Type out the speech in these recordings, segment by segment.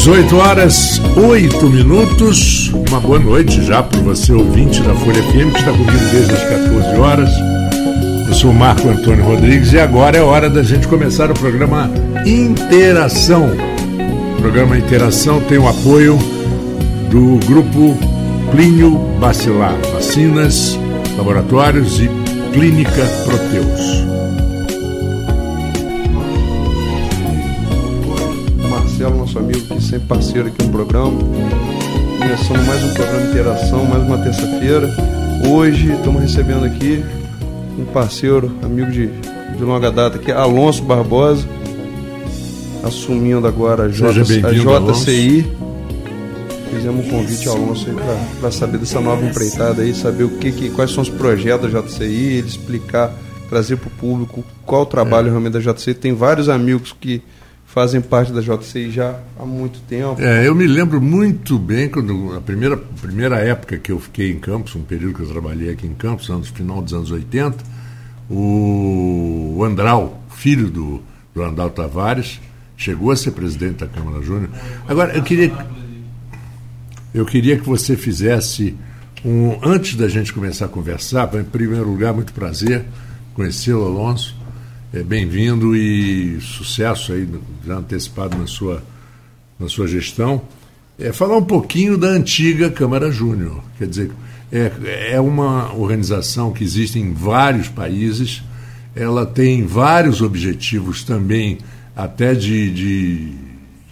18 horas 8 minutos. Uma boa noite já para você, ouvinte da Folha FM, que está comigo desde as 14 horas. Eu sou Marco Antônio Rodrigues e agora é hora da gente começar o programa Interação. O programa Interação tem o apoio do grupo Plínio Bacilar, Vacinas, Laboratórios e Clínica Proteus. Marcelo, nosso amigo sempre parceiro aqui no programa. Começando mais um programa de interação, mais uma terça-feira. Hoje estamos recebendo aqui um parceiro, amigo de, de longa data aqui, Alonso Barbosa, assumindo agora a, J, a JCI. Fizemos um convite ao Alonso para saber dessa nova empreitada aí, saber o que, que, quais são os projetos da JCI, ele explicar, trazer para o público qual o trabalho é. realmente da JCI. Tem vários amigos que fazem parte da JCI já há muito tempo. É, eu me lembro muito bem quando a primeira, primeira época que eu fiquei em Campos, um período que eu trabalhei aqui em Campos, no final dos anos 80, o Andral, filho do, do Andal Tavares, chegou a ser presidente da Câmara Júnior. Agora, eu queria, eu queria que você fizesse um. Antes da gente começar a conversar, em primeiro lugar, muito prazer conhecê-lo, Alonso. É, Bem-vindo e sucesso aí, já antecipado na sua, na sua gestão. É, falar um pouquinho da antiga Câmara Júnior. Quer dizer, é, é uma organização que existe em vários países, ela tem vários objetivos também, até de, de,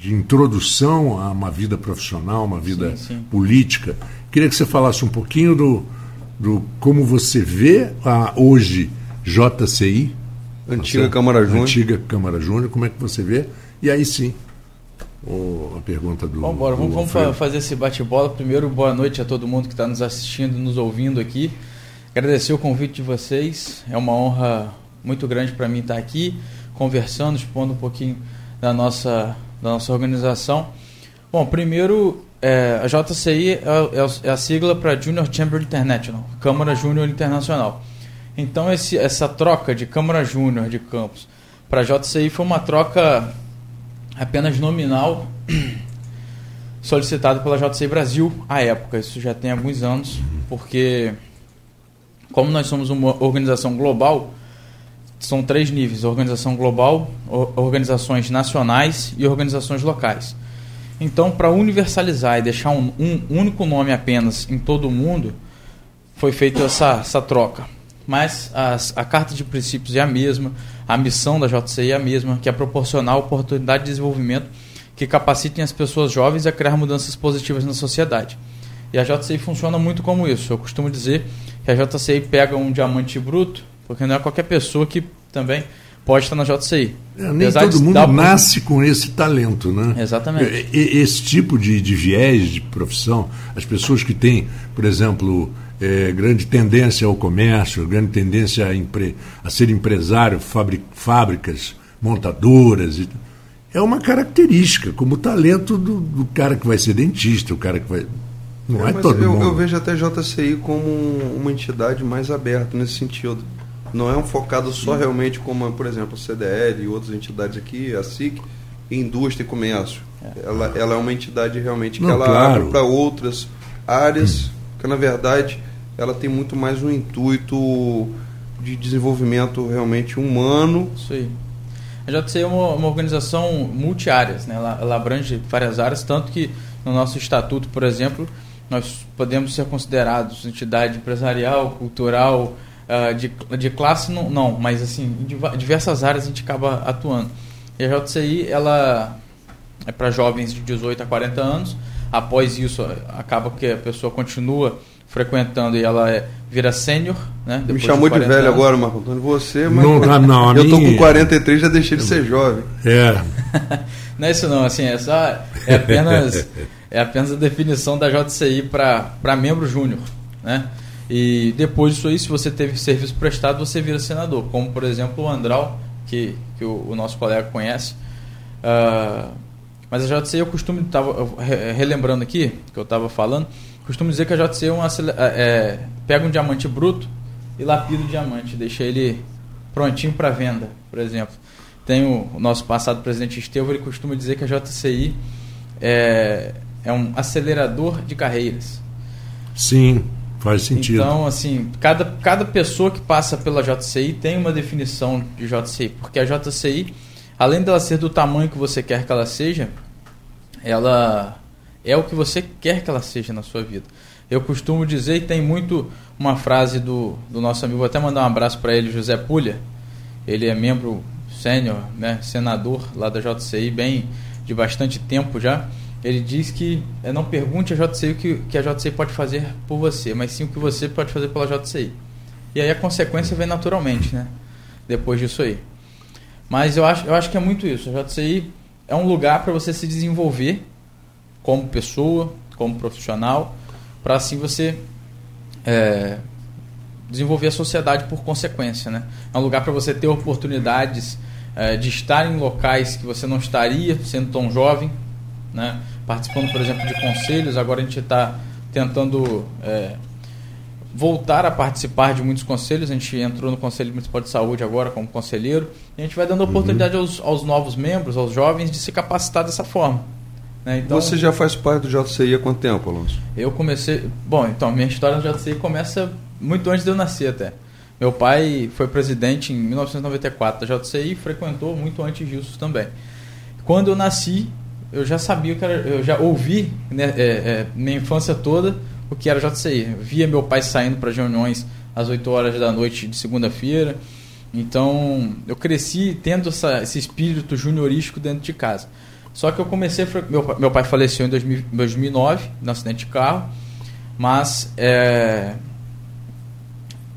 de introdução a uma vida profissional, uma vida sim, sim. política. Queria que você falasse um pouquinho do, do como você vê a, hoje JCI, Antiga Você, Câmara Júnior. Antiga Câmara Júnior, como é que você vê? E aí sim, o, a pergunta do. Vamos embora, vamos, vamos fazer esse bate-bola. Primeiro, boa noite a todo mundo que está nos assistindo, nos ouvindo aqui. Agradecer o convite de vocês. É uma honra muito grande para mim estar aqui, conversando, expondo um pouquinho da nossa, da nossa organização. Bom, primeiro, é, a JCI é, é, é a sigla para Junior Chamber International, Câmara Júnior Internacional. Então esse, essa troca de Câmara Júnior de Campos para JCI foi uma troca apenas nominal solicitada pela JCI Brasil à época. Isso já tem alguns anos, porque como nós somos uma organização global, são três níveis: organização global, organizações nacionais e organizações locais. Então, para universalizar e deixar um, um, único nome apenas em todo o mundo, foi feita essa, essa troca mas as, a carta de princípios é a mesma, a missão da JCI é a mesma, que é proporcionar oportunidade de desenvolvimento que capacitem as pessoas jovens a criar mudanças positivas na sociedade. E a JCI funciona muito como isso. Eu costumo dizer que a JCI pega um diamante bruto, porque não é qualquer pessoa que também pode estar na JCI. É, nem todo mundo nasce com esse talento, né? Exatamente. Esse tipo de, de viés de profissão, as pessoas que têm, por exemplo, é, grande tendência ao comércio, grande tendência a, empre, a ser empresário, fabri, fábricas, montadoras. E, é uma característica, como o talento do, do, cara que vai ser dentista, o cara que vai. Não é, é todo eu, mundo. Eu vejo até a JCI como uma entidade mais aberta nesse sentido. Não é um focado só realmente como, por exemplo, a CDL e outras entidades aqui, a SIC, indústria e comércio. É. Ela, ela é uma entidade realmente que Não, ela claro. abre para outras áreas, hum. que na verdade ela tem muito mais um intuito de desenvolvimento realmente humano. Isso aí. A JCI é uma, uma organização multiáreas, né? ela, ela abrange várias áreas, tanto que no nosso estatuto, por exemplo, nós podemos ser considerados entidade empresarial, cultural, uh, de, de classe não, não, mas assim, em diversas áreas a gente acaba atuando. E a JCI, ela é para jovens de 18 a 40 anos, após isso acaba que a pessoa continua frequentando e ela é, vira sênior, né? Me chamou de, de velho anos. agora, Marco Antônio. Você, mas não, não, não eu tô com 43, já deixei de ser jovem. É. não é isso não, assim, é só é apenas é apenas a definição da JCI para membro júnior, né? E depois disso aí, se você teve serviço prestado, você vira senador, como por exemplo o Andral, que, que o, o nosso colega conhece. Uh, mas a JCI eu costumo, tava relembrando aqui, que eu estava falando, costumo dizer que a JC é uma, é, pega um diamante bruto e lapida o diamante, deixa ele prontinho para venda, por exemplo. Tem o, o, nosso passado presidente Estevão, ele costuma dizer que a JCI é, é um acelerador de carreiras. Sim, faz sentido. Então, assim, cada, cada pessoa que passa pela JCI tem uma definição de JCI, porque a JCI, além dela ser do tamanho que você quer que ela seja, ela é o que você quer que ela seja na sua vida. Eu costumo dizer, e tem muito uma frase do, do nosso amigo, vou até mandar um abraço para ele, José Pulha. Ele é membro sênior, né, senador lá da JCI, bem de bastante tempo já. Ele diz que é, não pergunte a JCI o que, que a JCI pode fazer por você, mas sim o que você pode fazer pela JCI. E aí a consequência vem naturalmente, né? Depois disso aí. Mas eu acho, eu acho que é muito isso. A JCI é um lugar para você se desenvolver como pessoa, como profissional, para assim você é, desenvolver a sociedade por consequência. Né? É um lugar para você ter oportunidades é, de estar em locais que você não estaria sendo tão jovem, né? participando, por exemplo, de conselhos. Agora a gente está tentando é, voltar a participar de muitos conselhos. A gente entrou no Conselho Municipal de Saúde agora como conselheiro. E a gente vai dando oportunidade uhum. aos, aos novos membros, aos jovens, de se capacitar dessa forma. Né? Então, Você já faz parte do JCI há quanto tempo, Alonso? Eu comecei. Bom, então, minha história no JCI começa muito antes de eu nascer até. Meu pai foi presidente em 1994 da JCI e frequentou muito antes disso também. Quando eu nasci, eu já sabia que era, eu já ouvi né, é, é, minha infância toda o que era JCI. Eu via meu pai saindo para reuniões às 8 horas da noite de segunda-feira. Então, eu cresci tendo essa, esse espírito juniorístico dentro de casa. Só que eu comecei. Meu, meu pai faleceu em 2000, 2009, no acidente de carro. Mas é,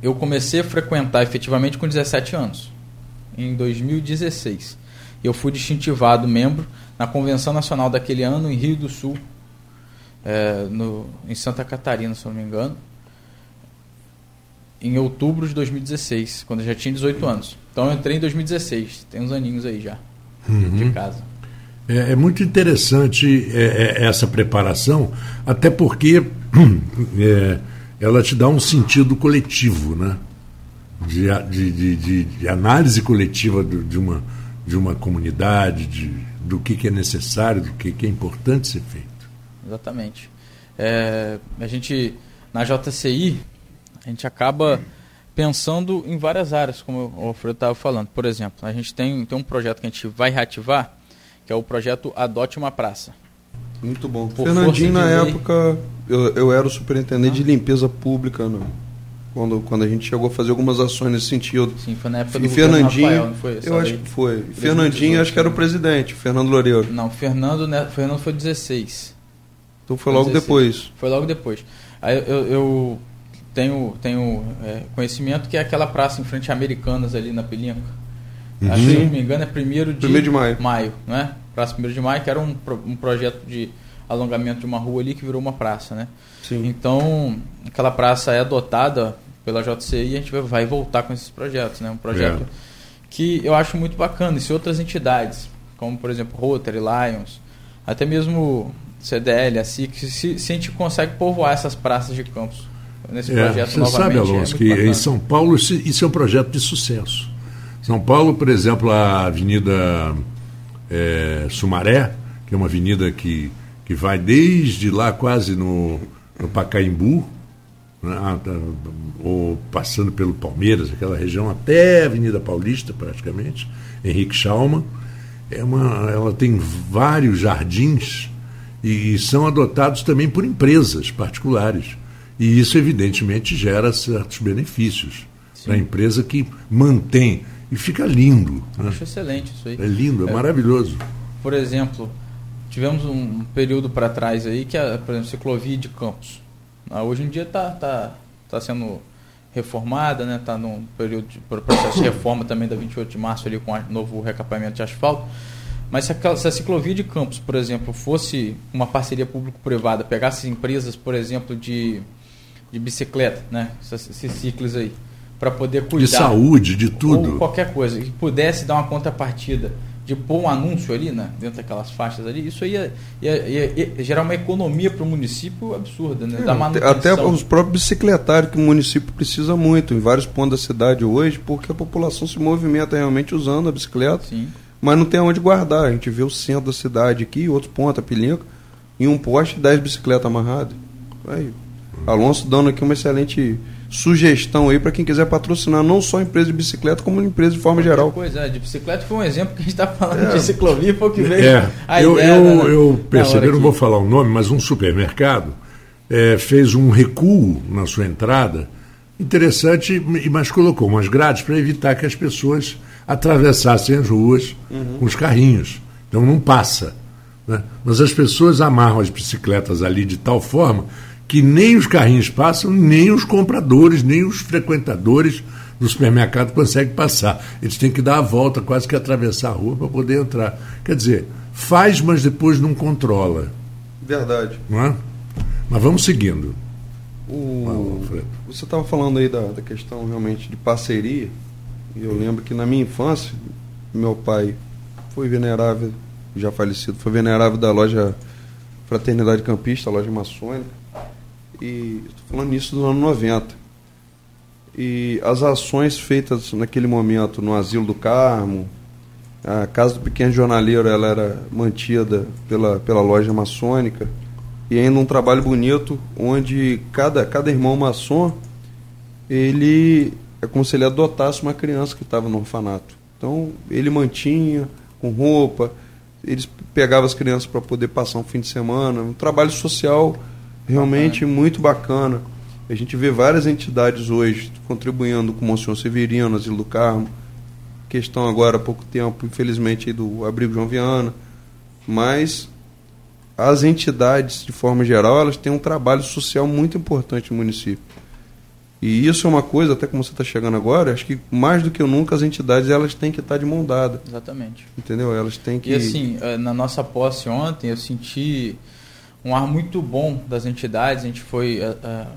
eu comecei a frequentar efetivamente com 17 anos, em 2016. Eu fui distintivado membro na Convenção Nacional daquele ano, em Rio do Sul, é, no, em Santa Catarina, se não me engano, em outubro de 2016, quando eu já tinha 18 anos. Então eu entrei em 2016, tem uns aninhos aí já, uhum. de casa. É, é muito interessante é, é, essa preparação, até porque é, ela te dá um sentido coletivo, né? De, de, de, de análise coletiva de uma, de uma comunidade, de, do que, que é necessário, do que, que é importante ser feito. Exatamente. É, a gente, na JCI, a gente acaba pensando em várias áreas, como o Alfredo estava falando. Por exemplo, a gente tem, tem um projeto que a gente vai reativar, que é o projeto Adote uma Praça. Muito bom. Por Fernandinho, na lei... época, eu, eu era o superintendente ah. de limpeza pública, não. Quando, quando a gente chegou a fazer algumas ações nesse sentido. Sim, foi na época do e Fernandinho, Rafael, não foi? Eu acho que foi. Fernandinho, acho que era o presidente, Fernando Loureiro. Não, Fernando, né, Fernando foi 16. Então foi logo 16. depois. Foi logo depois. Aí eu, eu tenho, tenho é, conhecimento que é aquela praça em frente a Americanas ali na Pelinca. Uhum. Acho, se não me engano, é primeiro de, primeiro de maio. maio, né? Praça 1 de Maio, que era um, um projeto de alongamento de uma rua ali que virou uma praça, né? Sim. Então, aquela praça é adotada pela JCI e a gente vai voltar com esses projetos, né? Um projeto é. que eu acho muito bacana. E se outras entidades, como por exemplo Rotary, Lions, até mesmo CDL, a SIC, se, se a gente consegue povoar essas praças de campos nesse é, projeto você novamente. sabe, Alonso, é que bacana. em São Paulo isso é um projeto de sucesso. São Paulo, por exemplo, a Avenida é, Sumaré, que é uma avenida que, que vai desde lá quase no, no Pacaembu, né, ah, tá, ou passando pelo Palmeiras, aquela região, até a Avenida Paulista, praticamente, Henrique Schalman. É uma, ela tem vários jardins e, e são adotados também por empresas particulares. E isso, evidentemente, gera certos benefícios para a empresa que mantém e fica lindo. Né? Acho excelente isso aí. É lindo, é, é maravilhoso. Por exemplo, tivemos um período para trás aí que, a, por exemplo, ciclovia de Campos. Ah, hoje em dia está tá, tá sendo reformada, né? Está num período de processo de reforma também da 28 de março ali com o novo recapamento de asfalto. Mas se a, se a ciclovia de Campos, por exemplo, fosse uma parceria público-privada, pegasse empresas, por exemplo, de, de bicicleta, né? Esses ciclos aí para poder cuidar. De saúde, de tudo. Ou qualquer coisa, que pudesse dar uma contrapartida de pôr um anúncio ali, né, dentro daquelas faixas ali, isso ia, ia, ia, ia gerar uma economia para o município absurda, né? É, até os próprios bicicletários que o município precisa muito, em vários pontos da cidade hoje, porque a população se movimenta realmente usando a bicicleta, Sim. mas não tem onde guardar. A gente vê o centro da cidade aqui, outros pontos, a Pilinca, em um poste 10 bicicletas amarradas. Aí, Alonso dando aqui uma excelente sugestão aí para quem quiser patrocinar não só empresa de bicicleta, como empresa de forma geral. Pois é, de bicicleta foi um exemplo que a gente está falando é. de ciclovia, foi o que veio é. a eu, ideia. Eu, da, eu percebi, não vou falar o nome, mas um supermercado é, fez um recuo na sua entrada interessante, mas colocou umas grades para evitar que as pessoas atravessassem as ruas uhum. com os carrinhos. Então não passa. Né? Mas as pessoas amarram as bicicletas ali de tal forma que nem os carrinhos passam, nem os compradores, nem os frequentadores do supermercado conseguem passar. Eles têm que dar a volta, quase que atravessar a rua para poder entrar. Quer dizer, faz, mas depois não controla. Verdade. Não é? Mas vamos seguindo. O... Você estava falando aí da, da questão realmente de parceria. E eu lembro que na minha infância, meu pai foi venerável, já falecido, foi venerável da loja Fraternidade Campista, a loja maçônica e estou falando isso do ano 90. E as ações feitas naquele momento no Asilo do Carmo, a Casa do Pequeno Jornaleiro ela era mantida pela, pela loja maçônica, e ainda um trabalho bonito onde cada, cada irmão maçom ele é como se ele adotasse uma criança que estava no orfanato. Então ele mantinha com roupa, eles pegavam as crianças para poder passar um fim de semana, um trabalho social realmente bacana. muito bacana. A gente vê várias entidades hoje contribuindo com o Monsenhor Severino, Asilo do Carmo, questão agora há pouco tempo, infelizmente, do Abrigo João Viana, mas as entidades, de forma geral, elas têm um trabalho social muito importante no município. E isso é uma coisa, até como você está chegando agora, acho que mais do que nunca as entidades elas têm que estar de mão dada. Exatamente. Entendeu? Elas têm que. E assim, eh, na nossa posse ontem, eu senti um ar muito bom das entidades. A gente foi, a, eh, eh,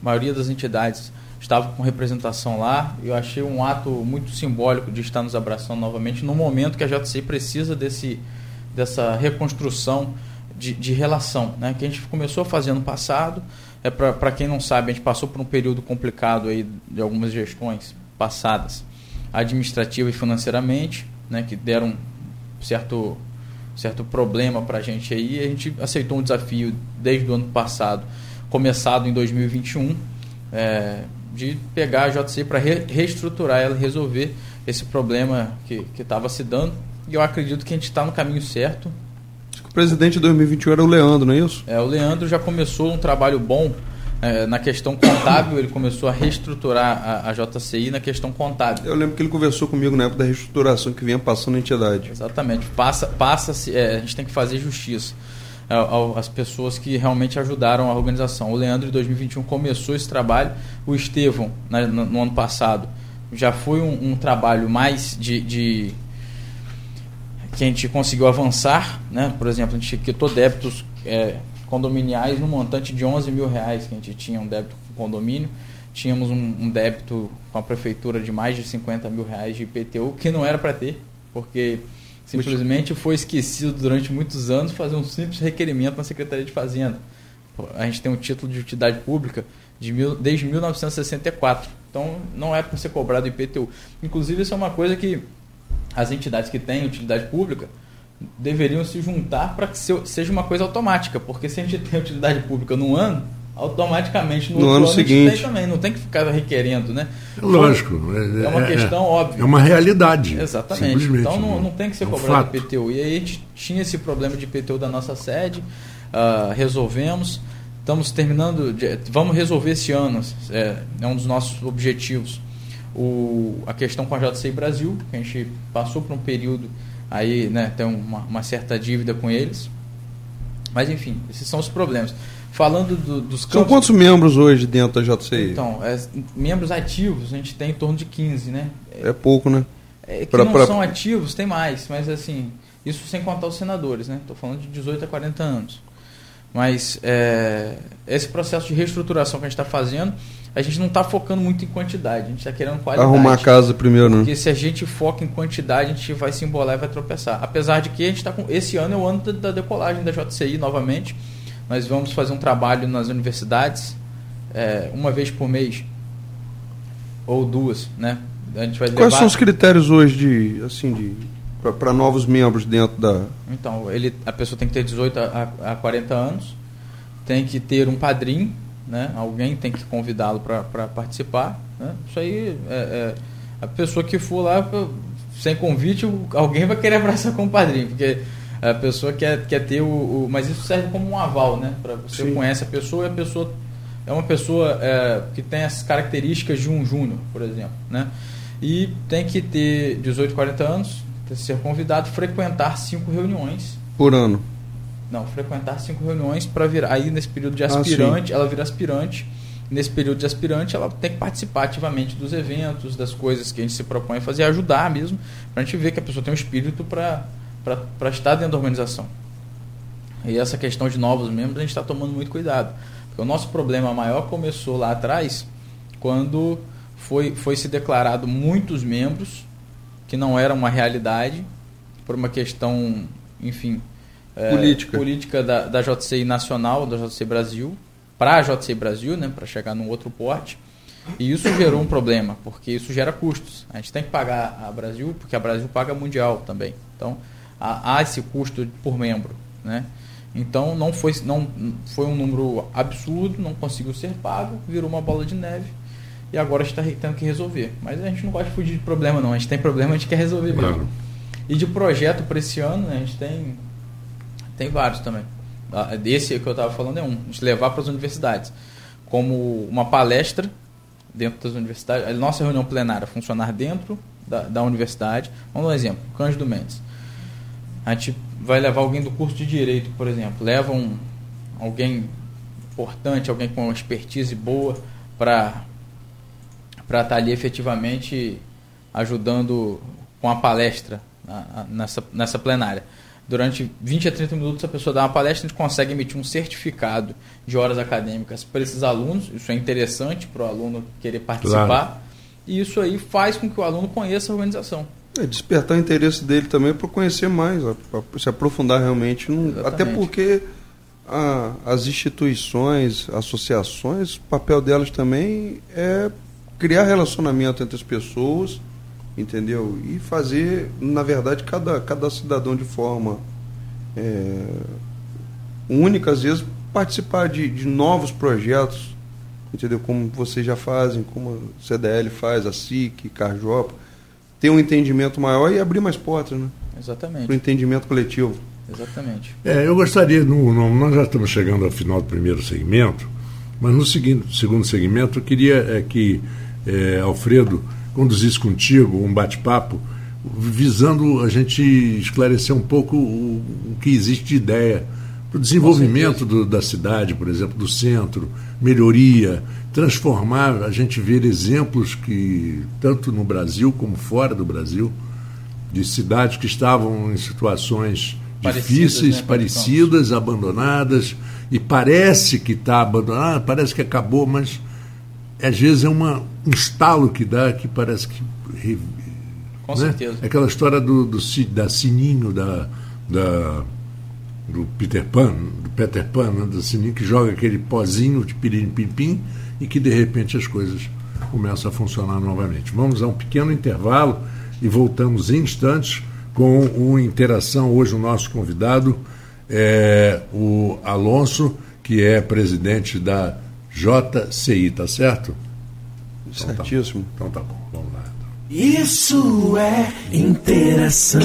a maioria das entidades estava com representação lá. Eu achei um ato muito simbólico de estar nos abraçando novamente no momento que a JCI precisa desse, dessa reconstrução de, de relação, né? Que a gente começou a fazer no passado. É para quem não sabe, a gente passou por um período complicado aí de algumas gestões passadas, administrativa e financeiramente, né? Que deram certo certo problema para a gente aí. A gente aceitou um desafio desde o ano passado, começado em 2021, é, de pegar a JC para re reestruturar ela, resolver esse problema que estava se dando. E eu acredito que a gente está no caminho certo. O presidente de 2021 era o Leandro, não é isso? É, o Leandro já começou um trabalho bom é, na questão contábil, ele começou a reestruturar a, a, JCI na questão contábil. Eu lembro que ele conversou comigo na época da reestruturação que vinha passando na entidade. Exatamente. Passa, passa é, a gente tem que fazer justiça às pessoas que realmente ajudaram a organização. O Leandro, em 2021, começou esse trabalho. O Estevão, né, no, no, ano passado, já foi um, um trabalho mais de, de que a gente conseguiu avançar, né? Por exemplo, a gente quitou débitos é, condominiais no montante de 11 mil reais que a gente tinha um débito com condomínio. Tínhamos um, um débito com a prefeitura de mais de 50 mil reais de IPTU, que não era para ter, porque simplesmente foi esquecido durante muitos anos fazer um simples requerimento na Secretaria de Fazenda. A gente tem um título de utilidade pública de mil, desde 1964. Então não é para ser cobrado IPTU. Inclusive, isso é uma coisa que as entidades que têm utilidade pública deveriam se juntar para que seja uma coisa automática, porque se a gente tem utilidade pública num ano, automaticamente no, no ano, ano seguinte tem também, não tem que ficar requerendo, né? Lógico. É, é uma é, questão é, óbvia. É uma realidade. Exatamente. Então não, não tem que ser é cobrado um IPTU. E aí a gente tinha esse problema de IPTU da nossa sede, uh, resolvemos. Estamos terminando, de, vamos resolver esse ano, é, é um dos nossos objetivos. O, a questão com a JCI Brasil, que a gente passou por um período aí né, tem uma, uma, certa dívida com eles. Mas enfim, esses são os problemas. Falando do, dos campos, São quantos membros hoje dentro da JCI? Então, é, membros ativos a gente tem em torno de 15, né? É, pouco, né? É, que pra, não pra... são ativos, tem mais, mas assim, isso sem contar os senadores, né? Estou falando de 18 a 40 anos. Mas é, esse processo de reestruturação que a gente está fazendo a gente não está focando muito em quantidade, a gente está querendo qualidade. Arrumar a casa primeiro, né? Porque se a gente foca em quantidade, a gente vai se embolar e vai tropeçar. Apesar de que a gente está com. Esse ano é o ano da, decolagem da JCI novamente. Nós vamos fazer um trabalho nas universidades, é, uma vez por mês, ou duas, né? A gente vai Quais são os critérios hoje de, assim, de para novos membros dentro da. Então, ele, a pessoa tem que ter 18 a, a 40 anos, tem que ter um padrinho, né? alguém tem que convidá-lo para participar. Né? Isso aí, é, é, a pessoa que for lá sem convite, alguém vai querer abraçar como padrinho, porque a pessoa quer, quer ter o, o Mas isso serve como um aval, né? Para você Sim. conhece a pessoa e a pessoa é uma pessoa é, que tem as características de um júnior, por exemplo, né? E tem que ter 18, 40 anos, ser convidado, frequentar cinco reuniões. Por ano? Não, frequentar cinco reuniões para virar. Aí nesse período de ah, aspirante, ah, ela vira aspirante. Nesse período de aspirante, ela tem que participar ativamente dos eventos, das coisas que a gente se propõe a fazer, ajudar mesmo, para a gente ver que a pessoa tem um espírito para estar dentro da organização. E essa questão de novos membros, a gente está tomando muito cuidado. Porque o nosso problema maior começou lá atrás, quando foi, foi se declarado muitos membros que não era uma realidade por uma questão, enfim, política, política da, da JCI nacional, da JCI Brasil, para a JCI Brasil, né, para chegar num outro porte. E isso gerou um problema, porque isso gera custos. A gente tem que pagar a Brasil, porque a Brasil paga mundial também. Então, há, esse custo por membro, né? Então, não foi, não foi um número absurdo, não conseguiu ser pago, virou uma bola de neve e agora a gente está tendo que resolver. Mas a gente não gosta de fugir de problema, não. A gente tem problema, a gente quer resolver claro. E de projeto para esse ano, né, a gente tem, tem vários também. Ah, esse que eu estava falando é um, a gente levar para as universidades. Como uma palestra dentro das universidades. A nossa reunião plenária funcionar dentro da, da universidade. Vamos dar um exemplo, Cândido Mendes. A gente vai levar alguém do curso de Direito, por exemplo. Leva um, alguém importante, alguém com uma expertise boa para para estar tá ali efetivamente ajudando com a palestra nessa, nessa plenária. Durante 20 a 30 minutos a pessoa dá uma palestra, a gente consegue emitir um certificado de horas acadêmicas para esses alunos. Isso é interessante para o aluno querer participar. Claro. E isso aí faz com que o aluno conheça a organização. É, despertar o interesse dele também para conhecer mais, para se aprofundar realmente. Até porque a, as instituições, associações, o papel delas também é criar relacionamento entre as pessoas, entendeu? E fazer, na verdade, cada, cada cidadão de forma é, única, às vezes, participar de, de novos projetos, entendeu? Como vocês já fazem, como a CDL faz, a SIC, Carjopa, ter um entendimento maior e abrir mais portas, né? Exatamente. Para o entendimento coletivo. Exatamente. É, eu gostaria, no, no, nós já estamos chegando ao final do primeiro segmento, mas no seguinte, segundo segmento eu queria é, que é, Alfredo, conduzisse contigo um bate-papo visando a gente esclarecer um pouco o, o que existe de ideia para o desenvolvimento do, da cidade, por exemplo, do centro, melhoria, transformar, a gente ver exemplos que, tanto no Brasil como fora do Brasil, de cidades que estavam em situações parecidas, difíceis, né? parecidas, abandonadas, e parece que está abandonada, parece que acabou, mas às vezes é uma, um estalo que dá que parece que. Com né? certeza. Aquela história do, do, da Sininho, da, da, do Peter Pan, do Peter Pan, né? do Sininho, que joga aquele pozinho de pirim-pim-pim e que de repente as coisas começam a funcionar novamente. Vamos a um pequeno intervalo e voltamos em instantes com uma interação. Hoje o nosso convidado é o Alonso, que é presidente da JCI, tá certo? Então, tá Certíssimo. Tá então tá bom, vamos lá. Isso é interação.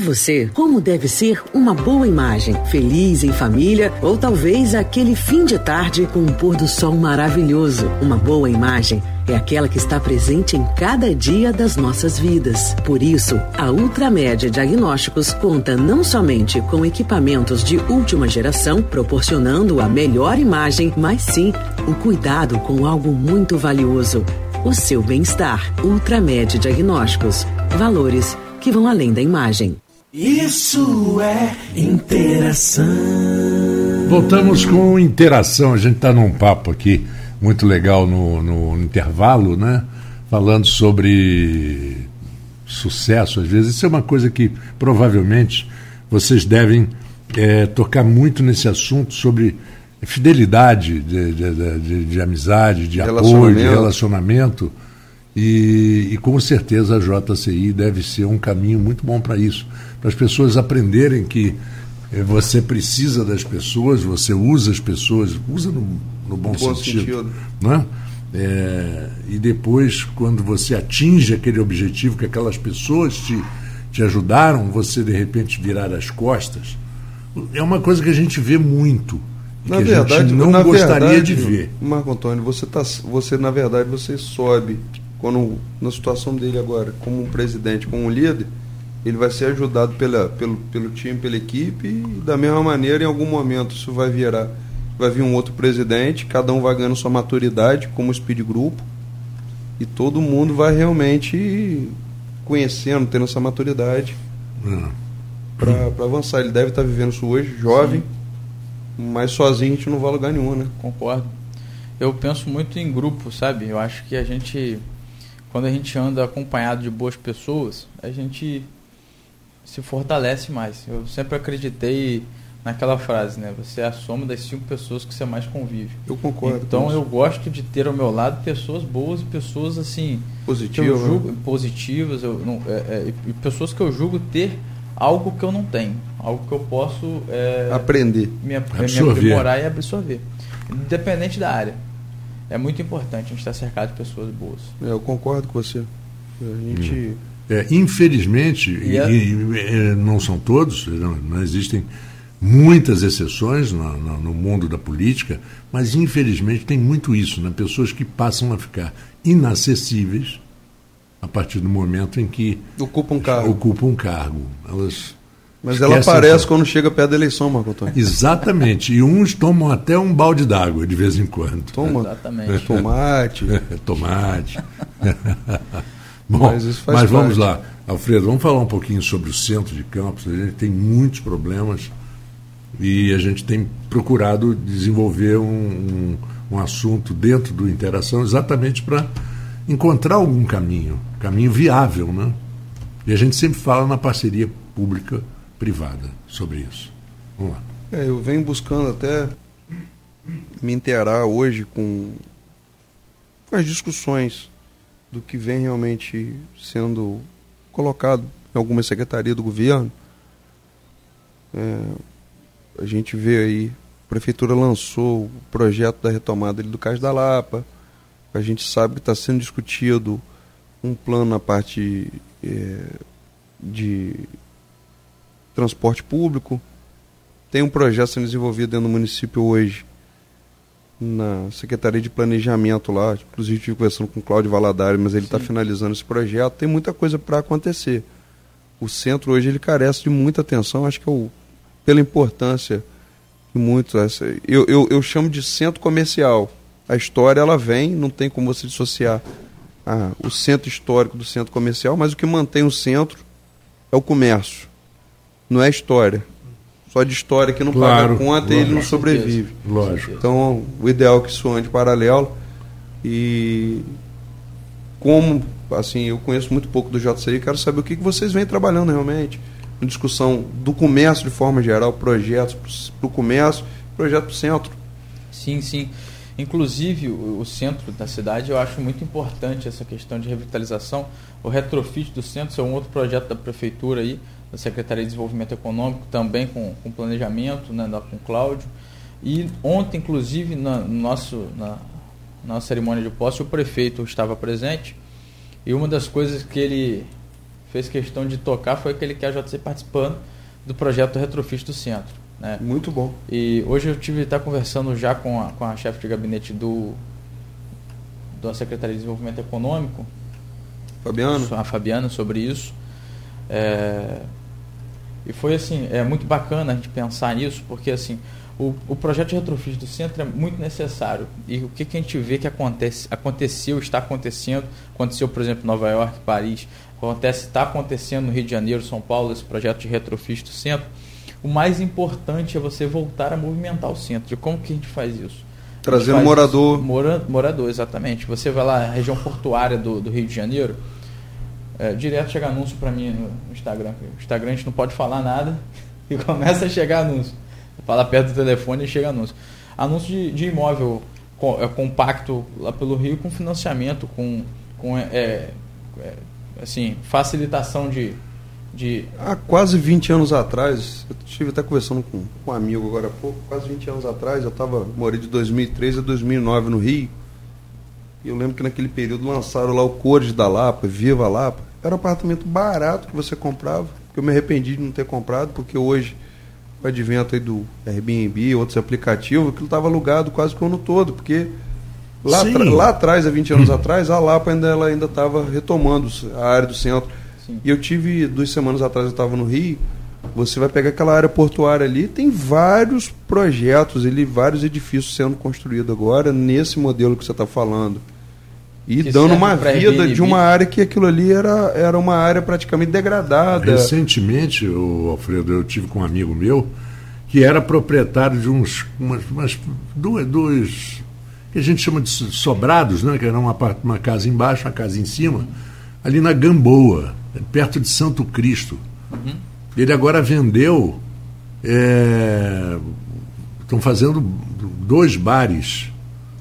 Você, como deve ser uma boa imagem? Feliz em família ou talvez aquele fim de tarde com um pôr do sol maravilhoso? Uma boa imagem é aquela que está presente em cada dia das nossas vidas. Por isso, a Ultramédia Diagnósticos conta não somente com equipamentos de última geração, proporcionando a melhor imagem, mas sim o cuidado com algo muito valioso: o seu bem-estar. Ultramédia Diagnósticos. Valores que vão além da imagem. Isso é interação. Voltamos com interação. A gente está num papo aqui muito legal no, no intervalo, né? Falando sobre sucesso, às vezes. Isso é uma coisa que provavelmente vocês devem é, tocar muito nesse assunto sobre fidelidade de, de, de, de amizade, de apoio, de relacionamento E, e, com certeza a JCI deve ser um caminho muito bom para isso, para as pessoas aprenderem que eh, você precisa das pessoas, você usa as pessoas, usa no, no bom, bom, sentido, sentido. Né? É, e depois, quando você atinge aquele objetivo que aquelas pessoas te, te ajudaram, você de repente virar as costas, é uma coisa que a gente vê muito. Na verdade, a gente não gostaria verdade, de ver. Marco Antônio, você, tá, você na verdade você sobe quando na situação dele agora, como um presidente, como um líder, ele vai ser ajudado pela, pelo, pelo time, pela equipe, e da mesma maneira, em algum momento, isso vai virar. Vai vir um outro presidente, cada um vai ganhando sua maturidade, como speed grupo, e todo mundo vai realmente conhecendo, tendo essa maturidade hum. para avançar. Ele deve estar vivendo isso hoje, jovem, Sim. mas sozinho a gente não vai a lugar nenhum, né? Concordo. Eu penso muito em grupo, sabe? Eu acho que a gente quando a gente anda acompanhado de boas pessoas, a gente se fortalece mais. Eu sempre acreditei naquela frase, né? Você é a soma das cinco pessoas que você mais convive. Eu concordo. Então eu gosto de ter ao meu lado pessoas boas e pessoas assim positivas, eu julgo, né? positivas, eu não, é, é, e pessoas que eu julgo ter algo que eu não tenho, algo que eu posso é, aprender, me, me aprimorar e absorver, independente da área é muito importante a gente estar cercado de pessoas boas. É, eu concordo com você. A gente. É, infelizmente, e, é... e, e, não são todos, não, não existem muitas exceções no, no, no, mundo da política, mas infelizmente tem muito isso, né? pessoas que passam a ficar inacessíveis a partir do momento em que ocupam um cargo. Ocupam um cargo. Elas mas ela aparece quando chega perto da eleição, Marco Antônio. Exatamente. E uns tomam até um balde d'água de vez em quando. Toma. Exatamente. Tomate. Tomate. Bom, mas, mas vamos lá. Alfredo, vamos falar um pouquinho sobre o centro de campos. A gente tem muitos problemas e a gente tem procurado desenvolver um, um, um assunto dentro do Interação exatamente para encontrar algum caminho, caminho viável, né? E a gente sempre fala na parceria pública privada sobre isso. Vamos lá. É, eu venho buscando até me interar hoje com, com as discussões do que vem realmente sendo colocado em alguma secretaria do governo. É, a gente vê aí, a prefeitura lançou o projeto da retomada do Cais da Lapa. A gente sabe que está sendo discutido um plano na parte é, de transporte público. Tem um projeto sendo desenvolvido dentro do município hoje, na Secretaria de Planejamento lá. Inclusive, estive conversando com o Cláudio Valadares, mas ele está finalizando esse projeto. Tem muita coisa para acontecer. O centro hoje ele carece de muita atenção, acho que é o, pela importância de muito. Essa, eu, eu, eu chamo de centro comercial. A história ela vem, não tem como você dissociar a, o centro histórico do centro comercial, mas o que mantém o centro é o comércio não é história. Só de história que não claro, paga conta e ele não sobrevive. Lógico. Então, o ideal é que isso ande paralelo. E como, assim, eu conheço muito pouco do JCI, quero saber o que, que vocês vêm trabalhando realmente. Em discussão do comércio de forma geral, projetos para o comércio, projeto para o centro. Sim, sim. Inclusive, o, o, centro da cidade, eu acho muito importante essa questão de revitalização. O retrofit do centro é um outro projeto da prefeitura aí, da Secretaria de Desenvolvimento Econômico, também com, com planejamento, né, com o Cláudio. E ontem, inclusive, na, no nosso, na, na cerimônia de posse, o prefeito estava presente e uma das coisas que ele fez questão de tocar foi que ele quer a JC participando do projeto Retrofit do Centro. Né? Muito bom. E hoje eu tive estar conversando já com a, com a chefe de gabinete do da Secretaria de Desenvolvimento Econômico, Fabiano, a Fabiana, sobre isso. É, e foi assim, é muito bacana a gente pensar nisso, porque assim, o, o projeto de retrofit do centro é muito necessário. E o que, que a gente vê que acontece, aconteceu, está acontecendo, aconteceu, por exemplo, em Nova York, Paris, acontece, está acontecendo no Rio de Janeiro, São Paulo, esse projeto de retrofit do centro. O mais importante é você voltar a movimentar o centro. E como que a gente faz isso? Trazendo morador. Mora, morador, exatamente. Você vai lá, região portuária do, do Rio de Janeiro, é, direto chega anúncio para mim no Instagram. O Instagram a gente não pode falar nada e começa a chegar anúncio. Fala perto do telefone e chega anúncio. Anúncio de, de imóvel é, compacto lá pelo Rio com financiamento, com, com é, é, assim, facilitação de, de. Há quase 20 anos atrás, eu estive até conversando com, com um amigo agora há pouco, quase 20 anos atrás, eu tava, morei de 2003 a 2009 no Rio. E eu lembro que naquele período lançaram lá o Cores da Lapa, Viva Lapa. Era um apartamento barato que você comprava, que eu me arrependi de não ter comprado, porque hoje, com o advento aí do Airbnb, outros aplicativos, aquilo estava alugado quase que o ano todo, porque lá, lá atrás, há 20 anos atrás, a Lapa ainda ela ainda estava retomando a área do centro. Sim. E eu tive, duas semanas atrás, eu estava no Rio, você vai pegar aquela área portuária ali, tem vários projetos ali, vários edifícios sendo construídos agora nesse modelo que você está falando. E que dando uma vida de uma área que aquilo ali era, era uma área praticamente degradada. Recentemente, o Alfredo, eu tive com um amigo meu que era proprietário de uns umas, umas duas, duas que a gente chama de sobrados, né? que era uma, uma casa embaixo, uma casa em cima, ali na Gamboa, perto de Santo Cristo. Uhum. Ele agora vendeu, é, estão fazendo dois bares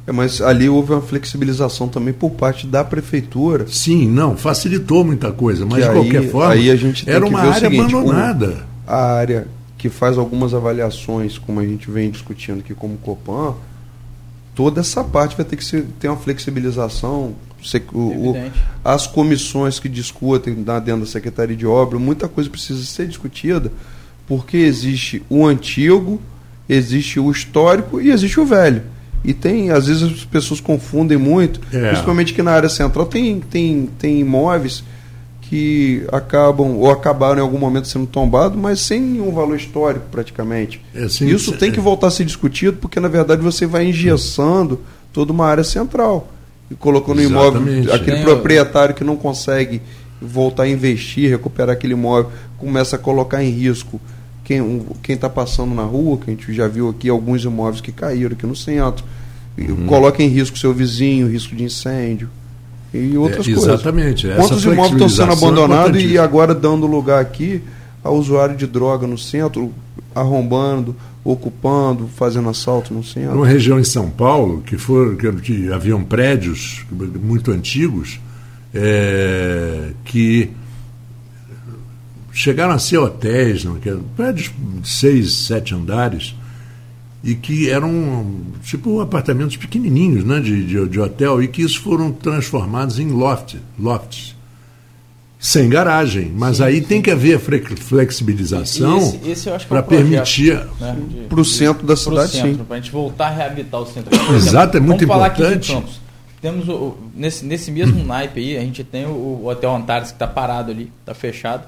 é, mas ali houve uma flexibilização também por parte da prefeitura. Sim, não, facilitou muita coisa, mas de qualquer forma, aí a gente era uma área seguinte, abandonada. A área que faz algumas avaliações, como a gente vem discutindo aqui como Copan, toda essa parte vai ter que ser, ter uma flexibilização. O, o, as comissões que discutem dentro da Secretaria de Obra, muita coisa precisa ser discutida, porque existe o antigo, existe o histórico e existe o velho. E tem, às vezes as pessoas confundem muito, é. principalmente que na área central tem, tem, tem imóveis que acabam ou acabaram em algum momento sendo tombados, mas sem nenhum valor histórico praticamente. É, sim, Isso tem que voltar a ser discutido, porque na verdade você vai engessando toda uma área central. E colocando no imóvel, aquele tem proprietário que não consegue voltar a investir, recuperar aquele imóvel, começa a colocar em risco quem está passando na rua, que a gente já viu aqui alguns imóveis que caíram aqui no centro, uhum. coloca em risco seu vizinho, risco de incêndio e outras é, coisas. Exatamente. Quantos imóveis estão sendo abandonados é e agora dando lugar aqui a usuário de droga no centro, arrombando, ocupando, fazendo assalto no centro? Uma região em São Paulo, que, for, que, que haviam prédios muito antigos, é, que chegaram a ser hotéis, não, que prédios de seis, sete andares, e que eram tipo apartamentos pequenininhos né, de, de, de hotel, e que isso foram transformados em loft, lofts. Sem garagem, mas sim, aí sim. tem que haver flexibilização para é permitir né, para o centro da cidade, Para a gente voltar a reabilitar o centro. Exato, é muito importante. Temos o, nesse, nesse mesmo naipe aí, a gente tem o, o Hotel Antares que está parado ali, está fechado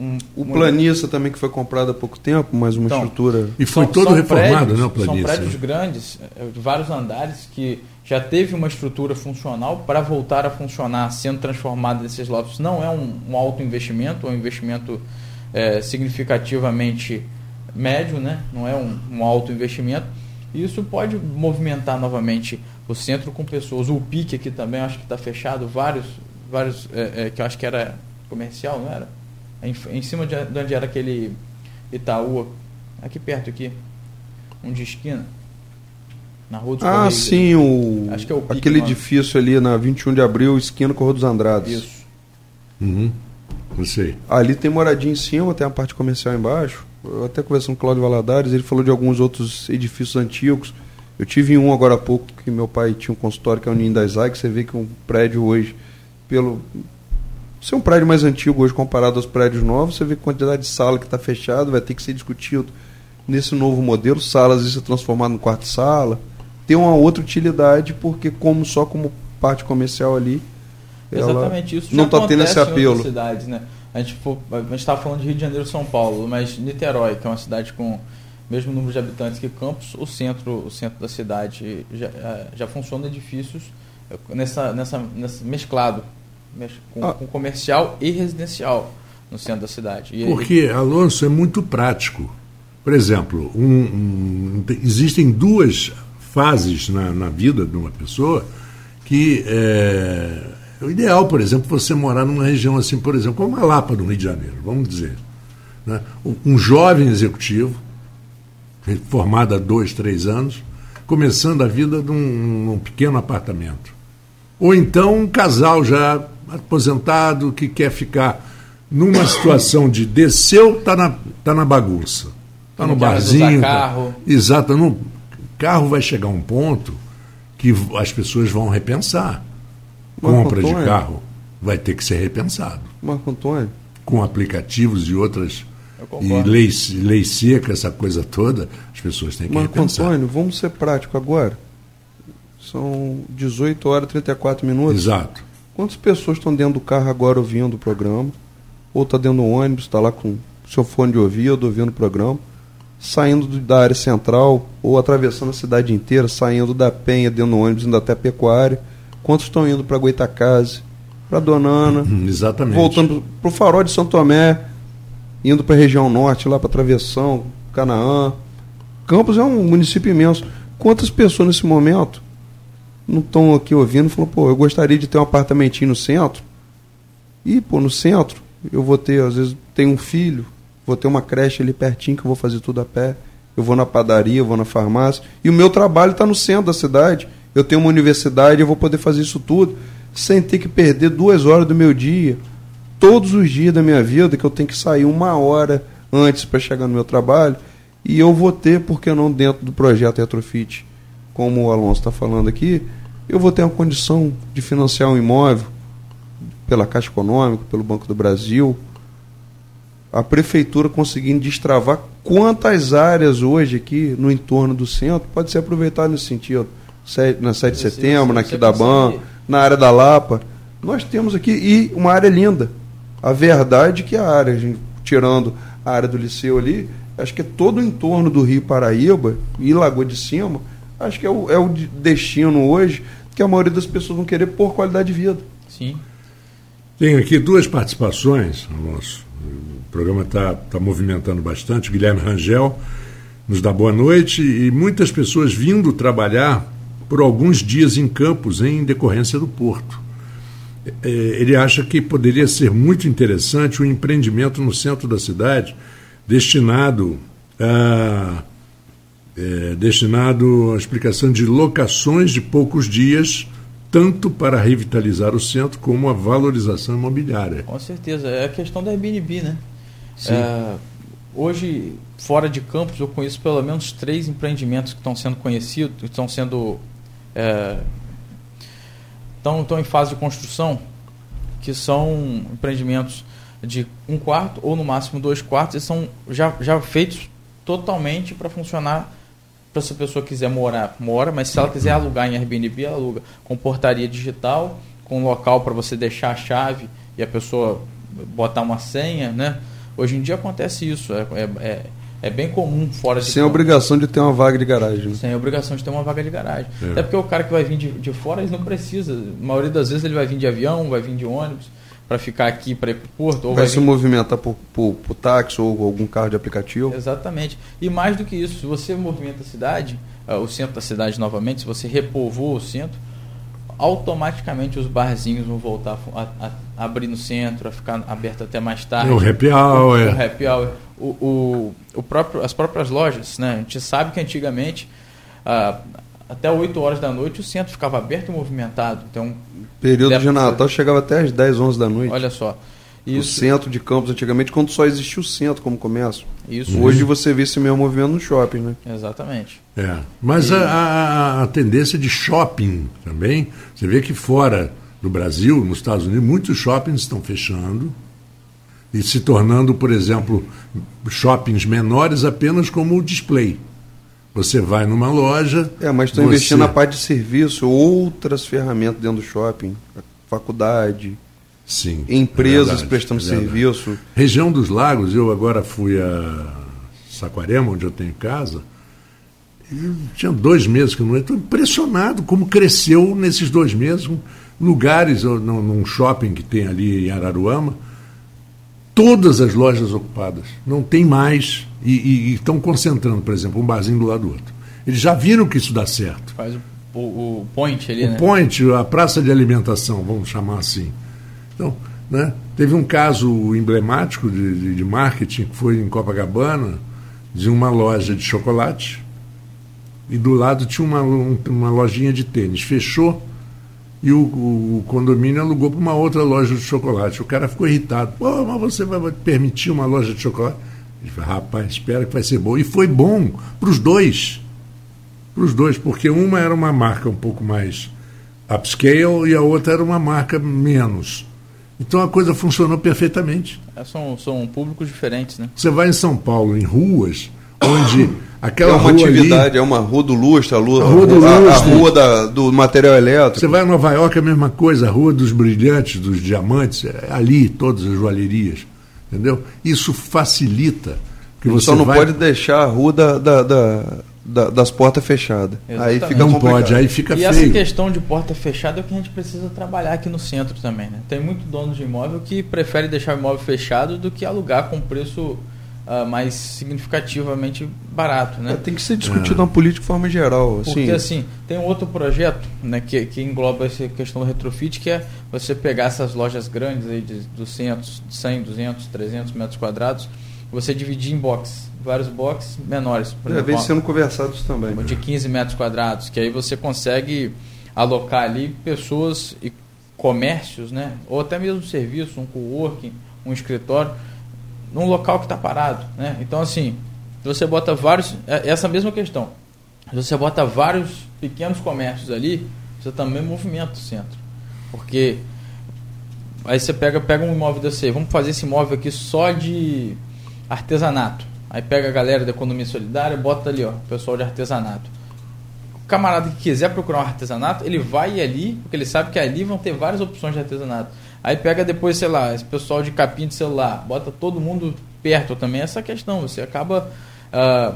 um, o Planissa também que foi comprado há pouco tempo, mas uma então, estrutura. E foi são, todo são reformado, prédios, né, o Planissa? São prédios grandes, eh, de vários andares, que já teve uma estrutura funcional para voltar a funcionar, sendo transformado nesses lotes. Não é um, um alto investimento, é um investimento é, significativamente médio, né? não é um, um alto investimento. E isso pode movimentar novamente o centro com pessoas. O PIC aqui também, acho que está fechado, vários, vários é, é, que eu acho que era comercial, não era? Em, em cima de, de onde era aquele Itaú, aqui perto aqui, um de esquina. Na rua dos Ah, Correios, sim, o, acho que é o Pique, aquele edifício ali na 21 de abril, esquina com a Rua dos Andrades. Isso. Uhum. Não sei. Ali tem moradinha em cima, tem a parte comercial embaixo. Eu até conversando com o Cláudio Valadares, ele falou de alguns outros edifícios antigos. Eu tive um agora há pouco que meu pai tinha um consultório que é o Ninho das que você vê que um prédio hoje, pelo, se é um prédio mais antigo hoje comparado aos prédios novos, você vê a quantidade de sala que está fechado, vai ter que ser discutido nesse novo modelo, salas se transformar no quarto sala, ter uma outra utilidade, porque como só como parte comercial ali, Exatamente isso não está tendo esse apelo. cidades, né? A gente estava falando de Rio de Janeiro São Paulo, mas Niterói, que é uma cidade com o mesmo número de habitantes que Campos, o centro, o centro da cidade já, eh, já funciona edifícios eh, nessa, nessa, nessa mesclado com, ah. com comercial e residencial no centro da cidade. E, Porque, Alonso, é muito prático. Por exemplo, um, um, existem duas fases na, na, vida de uma pessoa que é, é, o ideal, por exemplo, você morar numa região assim, por exemplo, como a Lapa do Rio de Janeiro, vamos dizer. Né? Um jovem executivo, formado há dois, três anos, começando a vida num, num pequeno apartamento Ou então um casal já aposentado que quer ficar numa situação de desceu, tá na, tá na bagunça. Tá no barzinho. Tá carro. exato, no carro vai chegar um ponto que as pessoas vão repensar. Marco Compra de Antônio. carro vai ter que ser repensado. Marco Antônio, Com aplicativos e outras e lei, lei seca, essa coisa toda, as pessoas têm que Marco repensar. Antônio, vamos ser prático agora. São 18 horas e 34 minutos. Exato. Quantas pessoas estão dentro do carro agora ouvindo o programa? Ou está dentro do ônibus, está lá com seu fone de ouvido, ouvindo o programa? Saindo do- da área central, ou atravessando a cidade inteira, saindo da Penha, dentro do ônibus, indo até a Pecuária. Quantos estão indo para Goitacazes, para Donana, Hum, Exatamente. voltando para o farol de São Tomé, indo para a região norte, lá para Travessão, Canaã. Campos é um município imenso. Quantas pessoas nesse momento não estão aqui ouvindo falam, pô, eu gostaria de ter um apartamentinho no centro? E, pô, no centro, eu vou ter, às vezes, tenho um filho, vou ter uma creche ali pertinho que eu vou fazer tudo a pé. Eu vou na padaria, eu vou na farmácia. E o meu trabalho está no centro da cidade. Eu tenho uma universidade, eu vou poder fazer isso tudo sem ter que perder duas horas do meu dia, todos os dias da minha vida, que eu tenho que sair uma hora antes para chegar no meu trabalho. E eu vou ter, por que não, dentro do projeto Retrofit, como o Alonso está falando aqui, eu vou ter uma condição de financiar um imóvel pela Caixa Econômica, pelo Banco do Brasil, a prefeitura conseguindo destravar quantas áreas hoje aqui no entorno do centro pode ser aproveitado nesse sentido. Se- Na 7 de Se- setembro, se na Quidaban, na área da Lapa. Nós temos aqui e uma área linda. A verdade é que a área, a gente, tirando a área do liceu ali, acho que é todo o entorno do Rio Paraíba e Lagoa de Cima, acho que é o, é o de- destino hoje que a maioria das pessoas vão querer por qualidade de vida. Sim. Tenho aqui duas participações. Nosso, o programa está tá movimentando bastante. O Guilherme Rangel nos dá boa noite e muitas pessoas vindo trabalhar por alguns dias em Campos em decorrência do porto. Eh, Ele acha que poderia ser muito interessante um empreendimento no centro da cidade destinado a é, destinado à explicação de locações de poucos dias, tanto para revitalizar o centro como a valorização imobiliária. Com certeza. É a questão da Airbnb, né? Sim. É, hoje, fora de campos, eu conheço pelo menos três empreendimentos que estão sendo conhecidos, que estão sendo. É, estão, estão em fase de construção, que são empreendimentos de um quarto ou no máximo dois quartos e são já, já feitos totalmente para funcionar para se a pessoa quiser morar, mora, mas se ela quiser alugar em Airbnb, aluga com portaria digital, com local para você deixar a chave e a pessoa botar uma senha, né? Hoje em dia acontece isso, é, é, é, é bem comum fora de Sem campo. obrigação de ter uma vaga de garagem. né? Sem obrigação de ter uma vaga de garagem. É. Até porque o cara que vai vir de, de fora, ele não precisa. A maioria das vezes ele vai vir de avião, vai vir de ônibus, para ficar aqui para ir para o porto. Ou Vai vai se vir... movimentar por, por, por táxi ou algum carro de aplicativo. Exatamente. E mais do que isso, se você movimenta a cidade, ah, o centro da cidade novamente, se você repovoa o centro, automaticamente os barzinhos vão voltar a, a- a abrir no centro, a ficar aberto até mais tarde. É o happy hour. O happy hour. O, o, o próprio, as próprias lojas, né? A gente sabe que antigamente, ah, até 8 horas da noite, o centro ficava aberto e movimentado. Então, Período de ser. Natal chegava até às 10, 11 da noite. olha só. O Isso, centro de Campos, antigamente, quando só existia o centro como comércio. isso Hoje você vê esse mesmo movimento no shopping, né? Exatamente. É. Mas a, a- a tendência de shopping também, você vê que fora do Brasil, nos Estados Unidos, muitos shoppings estão fechando e se tornando, por exemplo, shoppings menores apenas como display. Você vai numa loja. É, mas estão você- investindo na parte de serviço, outras ferramentas dentro do shopping, faculdade, Sim. empresas é verdade, prestando é serviço. Região dos Lagos, eu agora fui a Saquarema, onde eu tenho casa. E tinha dois meses que eu não ia. Estou impressionado como cresceu nesses dois meses. Lugares, num shopping que tem ali em Araruama, todas as lojas ocupadas. Não tem mais. E, e- e estão concentrando, por exemplo, um barzinho do lado do outro. Eles já viram que isso dá certo. Faz o, o, o point ali, O né? point, a praça de alimentação, vamos chamar assim. Então, né, teve um caso emblemático de, de, de marketing que foi em Copacabana, de uma loja de chocolate, e do lado tinha uma, um- uma lojinha de tênis. Fechou e o, o condomínio alugou para uma outra loja de chocolate. O cara ficou irritado. Pô, mas você vai permitir uma loja de chocolate? Ele falou, rapaz, espera que vai ser bom. E foi bom para os dois. Para os dois, porque uma era uma marca um pouco mais upscale e a outra era uma marca menos. Então a coisa funcionou perfeitamente. É, são, são públicos diferentes, né? Você vai em São Paulo, em ruas, onde aquela é uma rua atividade, ali, é uma rua do lustre, a, rua, A rua do a, a lustre. rua da- do material elétrico. Você vai a Nova York, é a mesma coisa, a Rua dos Brilhantes, dos Diamantes, é ali, todas as joalherias. Entendeu? Isso facilita que você Só não vai... pode deixar a rua da, da- da- da- das portas fechadas. Aí fica Não complicado. pode, aí fica e essa feio. questão de porta fechada é o que a gente precisa trabalhar aqui no centro também, né? Tem muito dono de imóvel que prefere deixar o imóvel fechado do que alugar com preço ah, mais significativamente barato, né? É, Tem que ser discutido uma política de forma geral. Assim, Porque assim, tem um outro projeto né, que, que engloba essa questão do retrofit, que é você pegar essas lojas grandes aí de 200, 100, 200, 300 metros quadrados, você dividir em boxes, vários boxes menores. Por é, vem sendo conversado isso também. de 15 metros quadrados, que aí você consegue alocar ali pessoas e comércios, né? ou até mesmo serviço, um coworking, um escritório, num local que está parado. Né? Então, assim, você bota vários. é essa mesma questão. Você bota vários pequenos comércios ali, você também movimenta o centro. Porque aí você pega, pega um imóvel desse vamos fazer esse imóvel aqui só de artesanato. Aí pega a galera da economia solidária, bota ali, ó, pessoal de artesanato. O camarada que quiser procurar um artesanato, ele vai ali, porque ele sabe que ali vão ter várias opções de artesanato. Aí pega depois, sei lá, esse pessoal de capim de celular, bota todo mundo perto também. Essa questão, você acaba ah,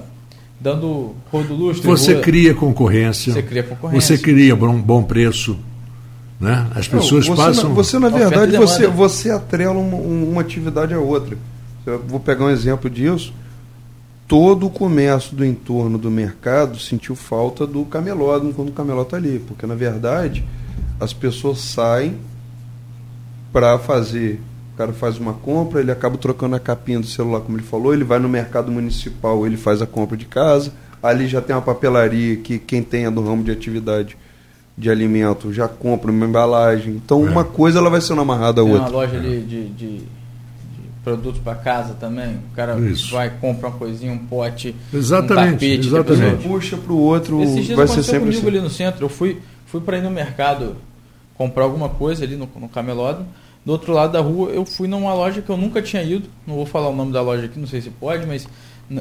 dando rodo lustre. Você rua- cria concorrência, Você cria concorrência. você cria bom, bom preço. Né? As Não, pessoas você, passam... Na, você, na e verdade, você, você atrela uma, uma atividade à outra. Eu vou pegar um exemplo disso. Todo o comércio do entorno do mercado sentiu falta do camelô quando o camelô está ali. Porque, na verdade, as pessoas saem para fazer. O cara faz uma compra, ele acaba trocando a capinha do celular, como ele falou, ele vai no mercado municipal, ele faz a compra de casa. Ali já tem uma papelaria que quem tenha do ramo de atividade de alimento já compra uma embalagem. Então, É. uma coisa ela vai sendo amarrada à Tem uma outra. loja ali de, de- de produtos para casa também. O cara Isso. vai, compra uma coisinha, um pote, Exatamente, um tapete. exatamente. depois- Puxa para o outro, Esses dias vai ser aconteceu sempre comigo assim. ali no centro. Eu fui, fui para ir no mercado comprar alguma coisa ali no, no camelódromo. Do outro lado da rua, eu fui numa loja que eu nunca tinha ido. Não vou falar o nome da loja aqui, não sei se pode, mas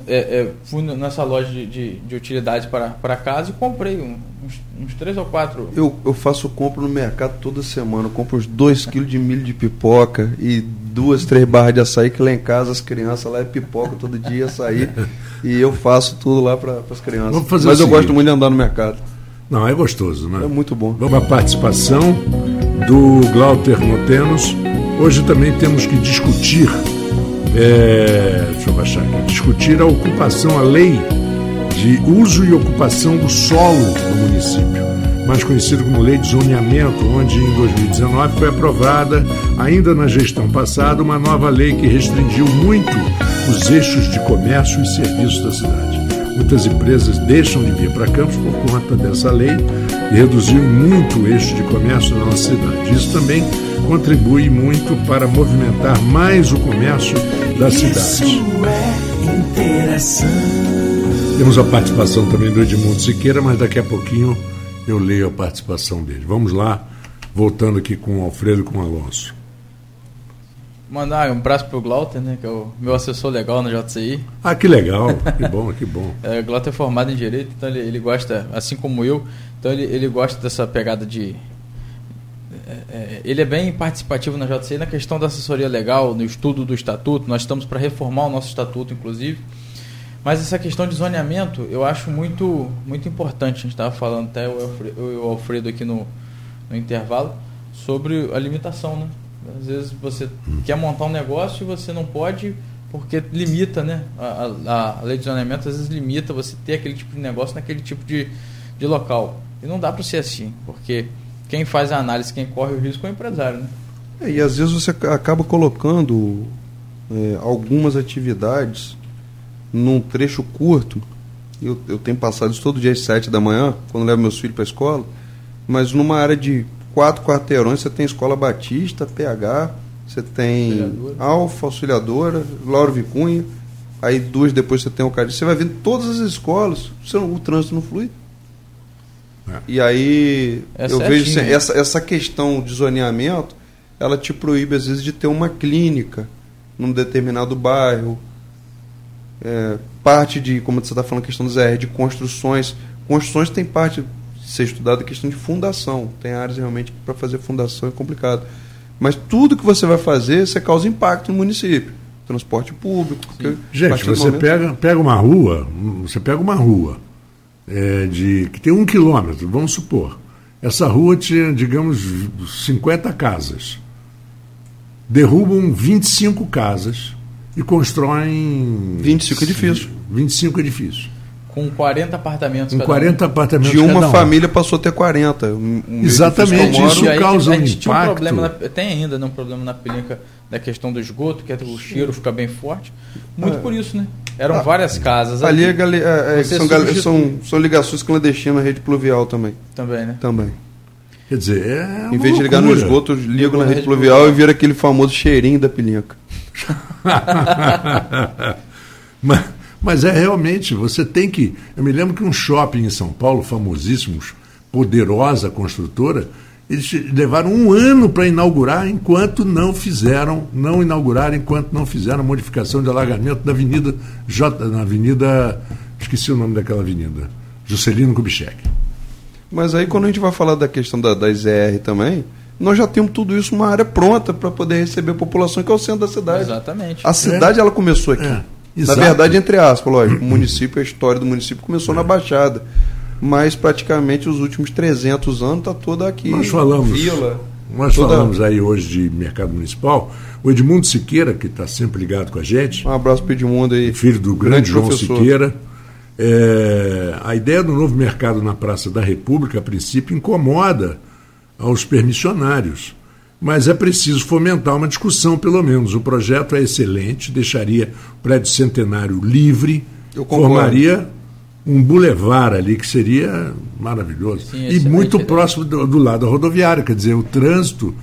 é, é, fui nessa loja de, de, de utilidades para, para casa e comprei um- uns, uns três ou quatro. Eu, eu faço compra no mercado toda semana. Eu compro uns 2 kg de milho de pipoca e duas, três barras de açaí, que lá em casa as crianças lá é pipoca todo dia, açaí. e eu faço tudo lá para as crianças. Vamos fazer Mas eu gosto muito de andar no mercado. Não, é gostoso, né? É muito bom. Vamos à participação do Glauter Motenos. Hoje também temos que discutir, é, deixa eu baixar aqui, discutir a ocupação, a lei de uso e ocupação do solo no município, mais conhecido como lei de zoneamento, onde em 2019 foi aprovada, ainda na gestão passada, uma nova lei que restringiu muito os eixos de comércio e serviços da cidade. Muitas empresas deixam de vir para Campos por conta dessa lei e reduziu muito o eixo de comércio na nossa cidade. Isso também contribui muito para movimentar mais o comércio da cidade. é. Temos a participação também do Edmundo Siqueira, mas daqui a pouquinho eu leio a participação dele. Vamos lá, voltando aqui com o Alfredo e com o Alonso. Mandar um abraço pro Glauter, né, que é o meu assessor legal no JCI. Ah, que legal, que bom, que bom. É, o Glauter é formado em Direito, então ele, ele gosta, assim como eu, então ele, ele gosta dessa pegada de... é, é, ele é bem participativo na JCI na questão da assessoria legal, no estudo do estatuto, nós estamos para reformar o nosso estatuto, inclusive. Mas essa questão de zoneamento eu acho muito, muito importante. A gente estava falando até o Alfredo, o Alfredo aqui no, no intervalo sobre a limitação, né? Às vezes você quer montar um negócio e você não pode porque limita, né? A, a, a lei de zoneamento às vezes limita você ter aquele tipo de negócio naquele tipo de, de local. E não dá para ser assim, porque quem faz a análise, quem corre o risco é o empresário, né? É, e às vezes você ca- acaba colocando é, algumas atividades num trecho curto. Eu, eu tenho passado isso todo dia às sete da manhã, quando levo meus filhos para a escola, mas numa área de quatro quarteirões, você tem Escola Batista, PH, você tem Auxiliadora. Alfa, Auxiliadora, Lauro Vicunha, aí duas depois você tem o Cadi. Você vai vendo todas as escolas, não- o trânsito não flui. É. E aí É eu certinho. vejo assim, essa, essa questão de zoneamento, ela te proíbe às vezes de ter uma clínica num determinado bairro. É, parte de, como você está falando, questão do ZR, de construções. Construções tem parte ser estudada a questão de fundação. Tem áreas realmente que para fazer fundação é complicado. Mas tudo que você vai fazer, você causa impacto no município. Transporte público. Gente, você momento- pega, pega uma rua, você pega uma rua é, de, que tem um quilômetro, vamos supor. Essa rua tinha, digamos, 50 casas. Derrubam 25 casas e constroem 25 edifícios. 25 edifícios. Com 40 apartamentos Com cada um. 40 apartamentos De uma cada um. família passou a ter 40. O- o meu Exatamente, moro- isso E aí causa a um gente tinha um impacto. problema na- tem ainda né, um problema na pelinca da questão do esgoto, que é o cheiro fica bem forte. Muito por isso, né? Eram várias casas Ali é, ali é, é, são, são, são ligações clandestinas na rede pluvial também. também, né? também. Quer dizer, é uma em vez de ligar no esgoto, eu ligo Ligo na na rede rede pluvial pluvial. e vira aquele famoso cheirinho da pilinca. mas, mas é realmente, você tem que. Eu me lembro que um shopping em São Paulo, famosíssimo, poderosa construtora, eles levaram um ano para inaugurar enquanto não fizeram, não inauguraram enquanto não fizeram modificação de alargamento da Avenida J, na Avenida. Esqueci o nome daquela avenida. Juscelino Kubitschek. Mas aí quando a gente vai falar da questão da, das ER também, nós já temos tudo isso uma área pronta para poder receber a população, que é o centro da cidade. Exatamente. A cidade ela começou aqui. É, Na exato. verdade, entre aspas, lógico, o município, a história do município começou na Baixada. Mas praticamente os últimos 300 anos está toda aqui. Nós falamos, Vila. nós toda- falamos aí hoje de mercado municipal. O Edmundo Siqueira, que está sempre ligado com a gente, Um abraço para Edmundo aí. filho do grande, João professor. Siqueira. É, a ideia do novo mercado na Praça da República, a princípio, incomoda aos permissionários. Mas é preciso fomentar uma discussão, pelo menos. O projeto é excelente, deixaria o prédio centenário livre, formaria um bulevar ali que seria maravilhoso. Sim, e muito ideia. próximo do, do lado da rodoviária, quer dizer, o trânsito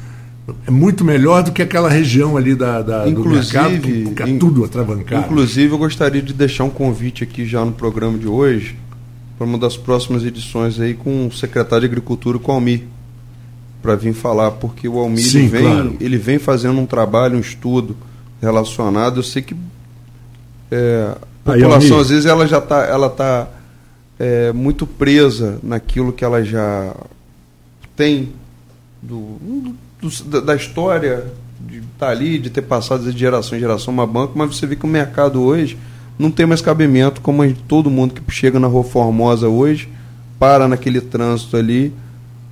é muito melhor do que aquela região ali da, da- do mercado, que Inclusive, fica in- tudo atravancado. Inclusive, eu gostaria de deixar um convite aqui já no programa de hoje, para uma das próximas edições aí com o secretário de Agricultura, com o Almir, para vir falar, porque o Almir Sim, ele vem, claro. ele vem fazendo um trabalho, um estudo relacionado. Eu sei que é, a Aí, população, Almir. às vezes, ela já está ela tá, é, muito presa naquilo que ela já tem do, do- da- história de estar ali, de ter passado de geração em geração uma banca, mas você vê que o mercado hoje não tem mais cabimento, como gente- todo mundo que chega na Rua Formosa hoje, para naquele trânsito ali,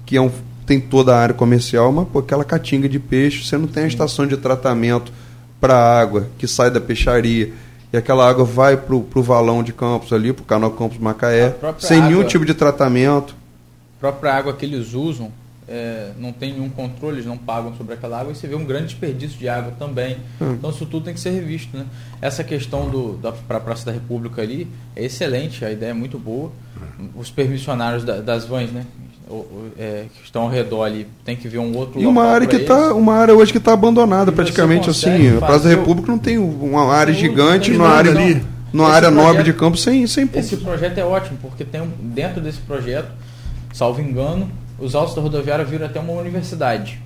que é um, tem toda a área comercial, mas pô, aquela catinga de peixe, você não tem a estação de tratamento para a água que sai da peixaria. E aquela água vai para o valão de Campos ali, para o canal Campos Macaé, sem nenhum água- tipo de tratamento. A própria água que eles usam é, não tem nenhum controle, eles não pagam sobre aquela água e você vê um grande desperdício de água também. Hum. Então isso tudo tem que ser revisto. Né? Essa questão do, da para a Praça da República ali é excelente, a ideia é muito boa. Os permissionários da- das vans, né? É, que estão ao redor ali, tem que ver um outro E uma área que tá, uma área hoje que está abandonada E praticamente assim. A Praça da República não tem uma área gigante, nada área ali. ali, numa Esse área nobre projeto- de campo sem sem Esse projeto é ótimo, porque tem um- dentro desse projeto, salvo engano, os altos da rodoviária viram até uma universidade.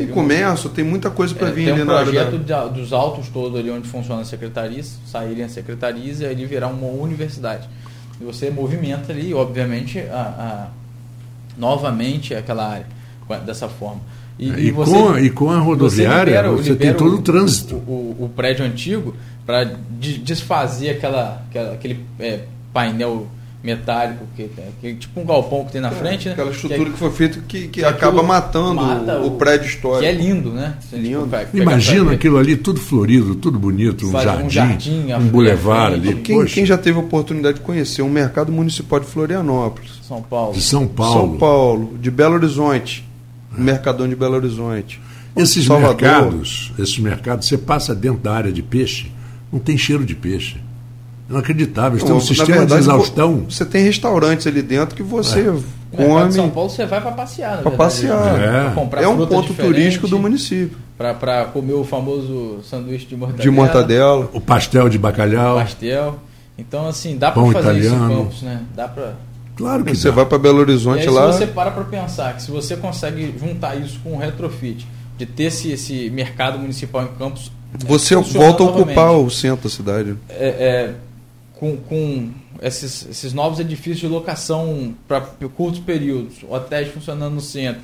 Um- comércio, tem muita coisa para É, vir tem um na área projeto da... dos altos todo ali onde funciona as secretarias, saírem as secretarias e ali virar uma universidade. E você movimenta ali, obviamente, a, a- novamente aquela área dessa forma. E, com, a- e com a rodoviária, libera- você, libera tem todo o- o trânsito. O, o- o prédio antigo para desfazer aquela, aquela- aquele é, painel metálico que, tem- que tipo um galpão que tem na frente, né? Aquela Que estrutura é- que foi feita que, que que acaba matando mata o, o prédio histórico. Que é lindo, né? Lindo. Imagina aquilo ali, tudo florido, tudo bonito, um Faz um jardim, jardim, um bulevar ali. Quem, quem já teve a oportunidade de conhecer o mercado municipal de Florianópolis, São Paulo. de São Paulo. São Paulo, de Belo Horizonte, o Mercadão de Belo Horizonte. Esses Salvador. mercados, esses mercados, você passa dentro da área de peixe, não tem cheiro de peixe. Inacreditável. Eles têm um Não, na sistema verdade, de exaustão. Você tem restaurantes ali dentro que você mercado come São Paulo você vai para passear, para passear. É. Pra comprar É um ponto turístico do município. pra- Pra comer o famoso sanduíche de mortadela. De mortadela. O pastel de bacalhau. Pastel. Então, assim, dá Pão pra fazer isso italiano. em Campos, né? Dá pra... Claro que Você dá. vai para Belo E Horizonte aí, lá. se você para pra pensar que se você consegue juntar isso com o retrofit, de ter esse, esse mercado municipal em Campos... é, Você volta a ocupar novamente, o centro da cidade. é, é, com, com esses, esses novos edifícios de locação para curtos períodos, hotéis funcionando no centro,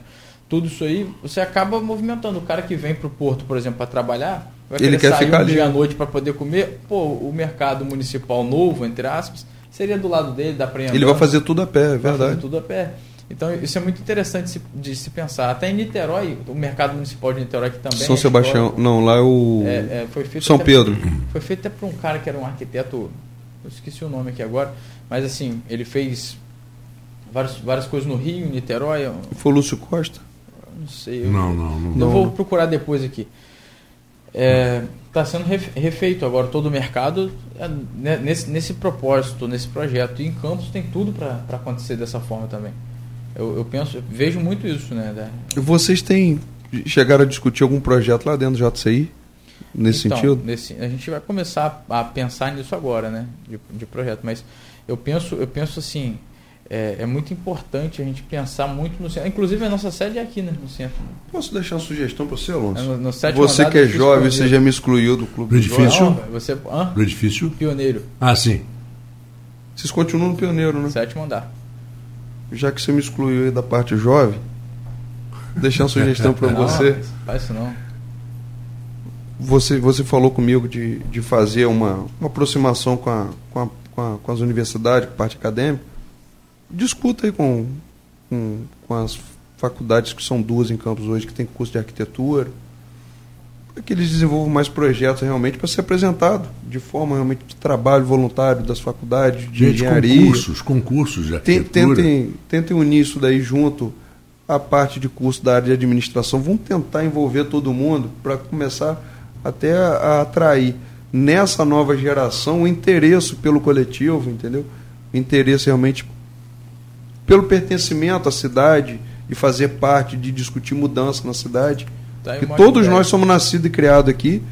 tudo isso aí, você acaba movimentando. O cara que vem para o porto, por exemplo, para trabalhar, vai Ele quer sair ficar um dia à noite para poder comer. Pô, o mercado municipal novo, entre aspas, seria do lado dele, dá para Ele vai fazer tudo a pé, é verdade. tudo a pé. Então isso é muito interessante de se, pensar. Até em Niterói, o mercado municipal de Niterói que também São é Sebastião. histórico, Não, lá é o. é, é, foi feito São Pedro. Foi feito até por um cara que era um arquiteto, eu esqueci o nome aqui agora, mas assim, ele fez várias, várias coisas no Rio, em Niterói, Foi o Lúcio Costa? não sei. Eu, Não, não, não. eu Não. vou procurar depois aqui. Está sendo ref- refeito agora todo o mercado é, né, nesse, nesse propósito, nesse projeto. E em Campos tem tudo para acontecer dessa forma também. Eu, eu penso, eu vejo muito isso, né? da- Vocês têm. Chegaram a discutir algum projeto lá dentro do JCI? Nesse Então, sentido? nesse- a gente vai começar a pensar nisso agora, né? De, de projeto. Mas eu penso, eu penso assim, é, é muito importante a gente pensar muito no centro. Inclusive a nossa sede é aqui, né? No centro. Posso deixar uma sugestão para você, É Alonso? no, no sétimo Você que é jovem, você já me excluiu do clube. Do edifício? Não, você, hã? Do edifício? Pioneiro, Ah, sim. Vocês continuam no pioneiro, né? sétimo andar. Já que você me excluiu aí da parte jovem, deixar uma sugestão para Não, você. Faz isso não. Você, você falou comigo de, de fazer uma, uma aproximação com, a, com, a, com, a- com as universidades, com a parte acadêmica. Discuta aí com, com, com as faculdades que são duas em campos hoje, que tem curso de arquitetura, para que eles desenvolvam mais projetos realmente para ser apresentado de forma realmente de trabalho voluntário das faculdades, de Gente, engenharia. concursos, concursos de arquitetura. Tentem, tentem unir isso daí junto à parte de curso da área de administração. Vamos tentar envolver todo mundo para começar até a, atrair nessa nova geração o interesse pelo coletivo, entendeu? O interesse realmente pelo pertencimento à cidade e fazer parte de discutir mudança na cidade. Tá uma todos ideia. nós somos nascidos e criados aqui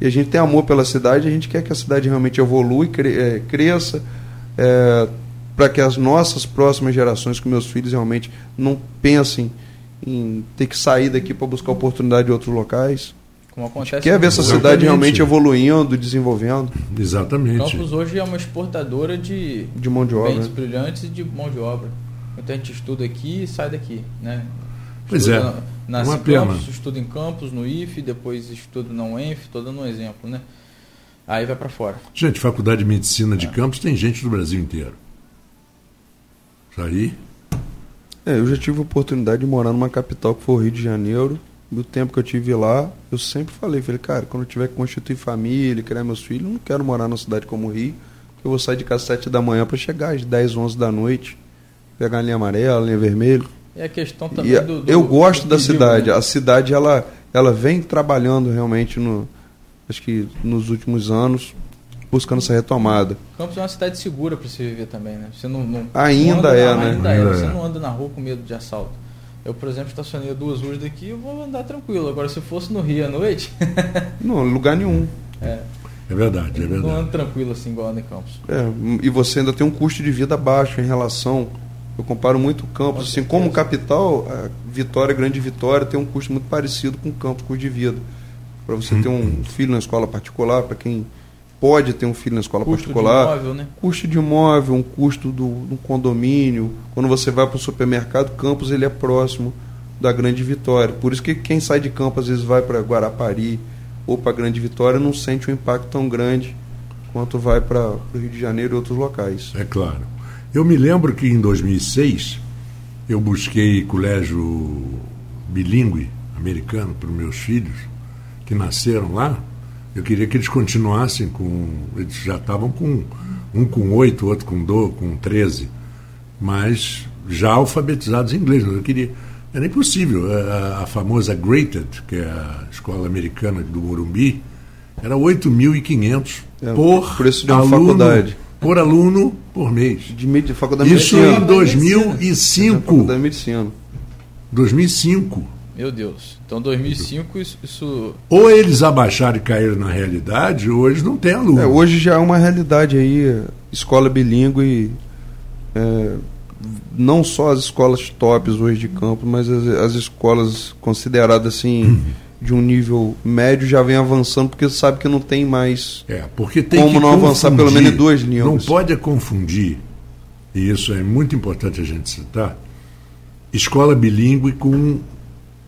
e a gente tem amor pela cidade, a gente quer que a cidade realmente evolua, e eh, cresça, para que as nossas próximas gerações, que meus filhos realmente não pensem em ter que sair daqui para buscar oportunidade em outros locais. Como acontece Quer ver essa cidade Exatamente. realmente evoluindo, desenvolvendo Exatamente. Campos hoje é uma exportadora de de mão de obra. bens brilhantes e de mão de obra. Muita gente estuda aqui e sai daqui, né? Pois Estuda é, na- Nasce uma em pena. Campos, estuda em Campos, no IF, depois estuda na UENF, estou dando um exemplo, né? Aí vai para fora. Gente, Faculdade de Medicina de Campos tem gente do Brasil inteiro. Isso aí, É, eu já tive a oportunidade de morar numa capital que foi o Rio de Janeiro. Do tempo que eu tive lá, eu sempre falei, falei, cara, quando eu tiver que constituir família, criar meus filhos, eu não quero morar numa cidade como o Rio, que eu vou sair de casa às 7 da manhã para chegar às 10, 11 da noite, pegar a linha amarela, a linha vermelha. E a questão também E a- do, do- eu gosto do da cidade. né? A cidade ela, ela vem trabalhando realmente no, acho que nos últimos anos, buscando essa retomada. Campos é uma cidade segura para se viver também, né? Você não, não- Ainda não é, na- né? Ainda é. Ainda Você é. não anda na rua com medo de assalto. Eu, por exemplo, estacionei a duas ruas daqui, eu vou andar tranquilo. Agora, se fosse no Rio à noite, Não, lugar nenhum. é, é verdade, é não ando verdade. tranquilo assim, igual ando em Campos. É, e você ainda tem um custo de vida baixo em relação. Eu comparo muito Campos, Com assim, certeza. como capital, a Vitória, Grande Vitória, tem um custo muito parecido com Campos, custo de vida. Para você ter um filho na escola particular, para quem pode ter um filho na escola Custo de particular, imóvel, né? custo de imóvel, um custo do, do condomínio. Quando você vai para o supermercado, Campos ele é próximo da Grande Vitória. Por isso que quem sai de Campos às vezes vai para Guarapari ou para Grande Vitória não sente um impacto tão grande quanto vai para o Rio de Janeiro e outros locais. É claro. Eu me lembro que em 2006 eu busquei colégio bilíngue americano para os meus filhos que nasceram lá. Eu queria que eles continuassem com. Eles já estavam com um com oito, outro com do, com 13, mas já alfabetizados em inglês. Eu queria. Era impossível. A, a famosa Graded, que é a escola americana do Morumbi, Era 8.500 É, por preço de uma aluno, faculdade. por aluno por mês. De, de faculdade de Isso em 2005. Faculdade de medicina. 2005. Meu Deus. Então 2005 isso, isso Ou eles abaixaram e caíram na realidade, ou eles não têm aluno. É, hoje já é uma realidade aí, escola bilíngue, é, não só as escolas tops hoje de campo, mas as, as escolas consideradas assim de um nível médio já vem avançando porque sabe que não tem mais. É, porque tem Como que não avançar pelo menos em duas línguas? Não pode é confundir, e isso é muito importante a gente citar, escola bilíngue com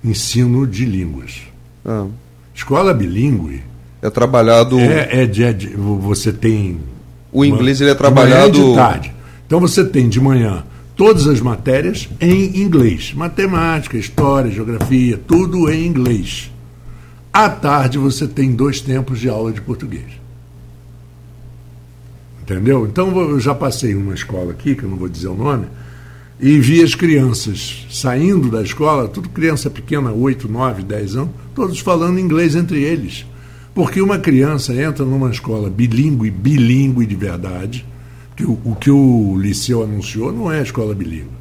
ensino de línguas. ah, Escola bilíngue é trabalhado. é, é de, é de- você tem o inglês ele é de manhã trabalhado. de tarde. Então você tem de manhã todas as matérias em inglês, matemática, história, geografia, tudo em inglês. À tarde você tem dois tempos de aula de português. Entendeu? Então eu já passei uma escola aqui, que eu não vou dizer o nome, e vi as crianças saindo da escola, tudo criança pequena, 8, 9, 10 anos, todos falando inglês entre eles. Porque uma criança entra numa escola bilíngue, bilíngue de verdade, que o, o que o Liceu anunciou não é escola bilíngue.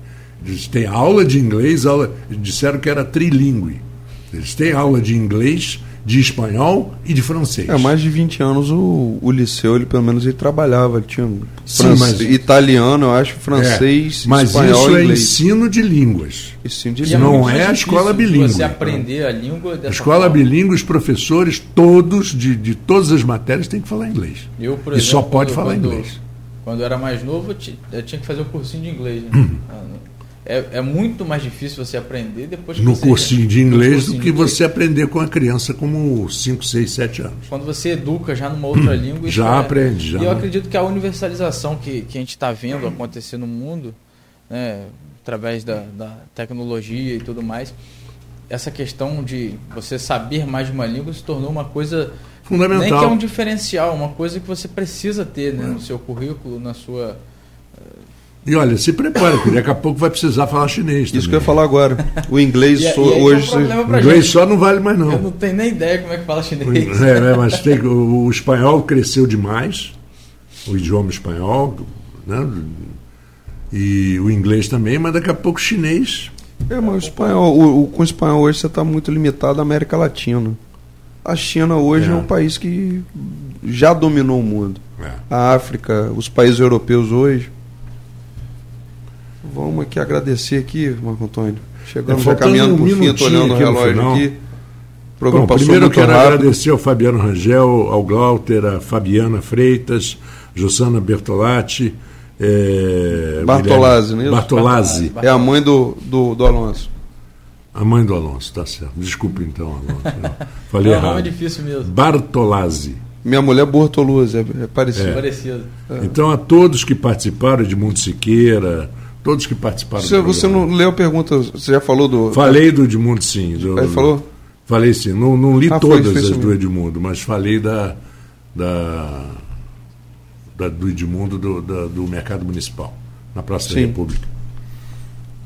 Eles têm aula de inglês, aula, disseram que era trilíngue. Eles têm aula de inglês, de espanhol e de francês. É, mais de 20 anos o, o liceu, ele pelo menos ele trabalhava, ele tinha Sim, france- mas- italiano, eu acho, francês, É, mas espanhol isso e é inglês. ensino de línguas. Ensino de E língua. não é mais a escola bilíngue, Você aprender a língua dessa escola forma. bilíngue, os professores, todos, de, de todas as matérias, têm que falar inglês. Eu, por e só exemplo, pode quando- falar quando- inglês. Quando eu era mais novo, eu, ti- eu tinha que fazer o cursinho de inglês. né? Uhum. Ah, É, é muito mais difícil você aprender depois que No você- cursinho de inglês cursinho do que você aprender com a criança como 5, 6, 7 anos. Quando você educa já numa outra língua. isso Já é- aprende, já. E eu acredito que a universalização que, que a gente está vendo acontecer no mundo, né, através da, da tecnologia e tudo mais, essa questão de você saber mais de uma língua se tornou uma coisa. Fundamental. Nem que é um diferencial, uma coisa que você precisa ter né, no seu currículo, na sua. E olha, se prepara, porque daqui a pouco vai precisar falar chinês. Isso que eu também. ia falar agora. O inglês E- e so- aí que é um hoje. inglês gente. só não vale mais Eu não. não tenho nem ideia como é que fala chinês. É, né, mas tem, que- o, o espanhol cresceu demais, o idioma espanhol, né? E o inglês também, mas daqui a pouco o chinês. É, mas o espanhol, o, o- com o espanhol hoje você está muito limitado à América Latina. A China hoje é. É. um país que já dominou o mundo. É. A África, os países europeus hoje. Vamos aqui agradecer aqui, Marco Antônio. Chegamos É, já caminhando um por fim, olhando o relógio final. aqui. O programa Bom, passou primeiro eu muito quero rápido. agradecer ao Fabiano Rangel, ao Glauter, a Fabiana Freitas, Jossana Bertolatti. É, Bartolazzi, Guilherme- não é isso? Bartolazzi, É a mãe do, do, do Alonso. a mãe do Alonso, tá certo. Desculpe então, Alonso. eu Falei É um nome difícil mesmo. Bartolazzi. Minha mulher é Bortoluzzi, é, é parecido. Parecido. Então, a todos que participaram, Edmundo Siqueira, todos que participaram Você, do você não leu a pergunta, você já falou do. Falei do Edmundo, sim. Do, Ele falou? Falei sim. Não, não li Ah, todas foi as do. Edmundo, mas falei da, da, da- do Edmundo do, da- do Mercado Municipal, na Praça da Sim. República.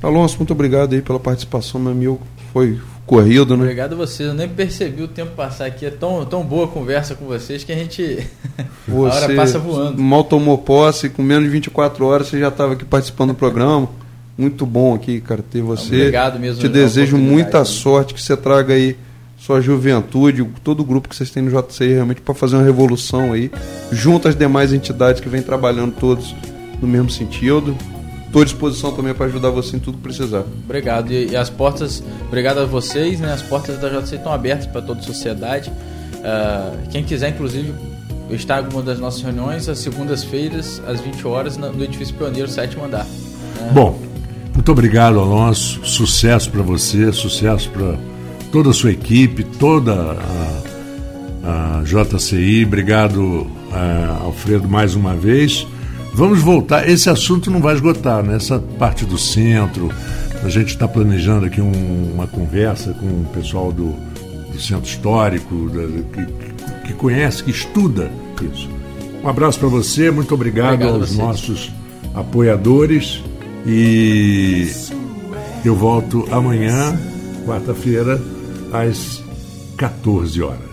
Alonso, muito obrigado aí pela participação, meu amigo. Foi corrido, né? Obrigado a vocês. Eu nem percebi o tempo passar aqui. É tão, tão boa a conversa com vocês que a gente. a hora passa voando. mal tomou posse, com menos de 24 horas você já estava aqui participando do programa. Muito bom aqui, cara, ter você. Obrigado mesmo Te desejo muita sorte, que você traga aí sua juventude, todo o grupo que vocês têm no JCI, realmente para fazer uma revolução aí, junto às demais entidades que vêm trabalhando todos no mesmo sentido. Estou à disposição também para ajudar você em tudo que precisar. Obrigado. E, e as portas, obrigado a vocês, né? As portas da JC estão abertas para toda a sociedade. Ah, quem quiser, inclusive, estar em alguma das nossas reuniões, às segundas-feiras, às 20 horas, na- no edifício Pioneiro, sétimo andar. Bom, muito obrigado, Alonso. Sucesso para você, sucesso para toda a sua equipe, toda a, a JCI. Obrigado, eh, Alfredo, mais uma vez. Vamos voltar. Esse assunto não vai esgotar, né? Essa parte do centro. A gente está planejando aqui um- uma conversa com o pessoal do, do centro histórico, da- que, que conhece, que estuda isso. Um abraço para você, muito obrigado, Obrigado aos nossos apoiadores e eu volto amanhã, quarta-feira, às 14 horas.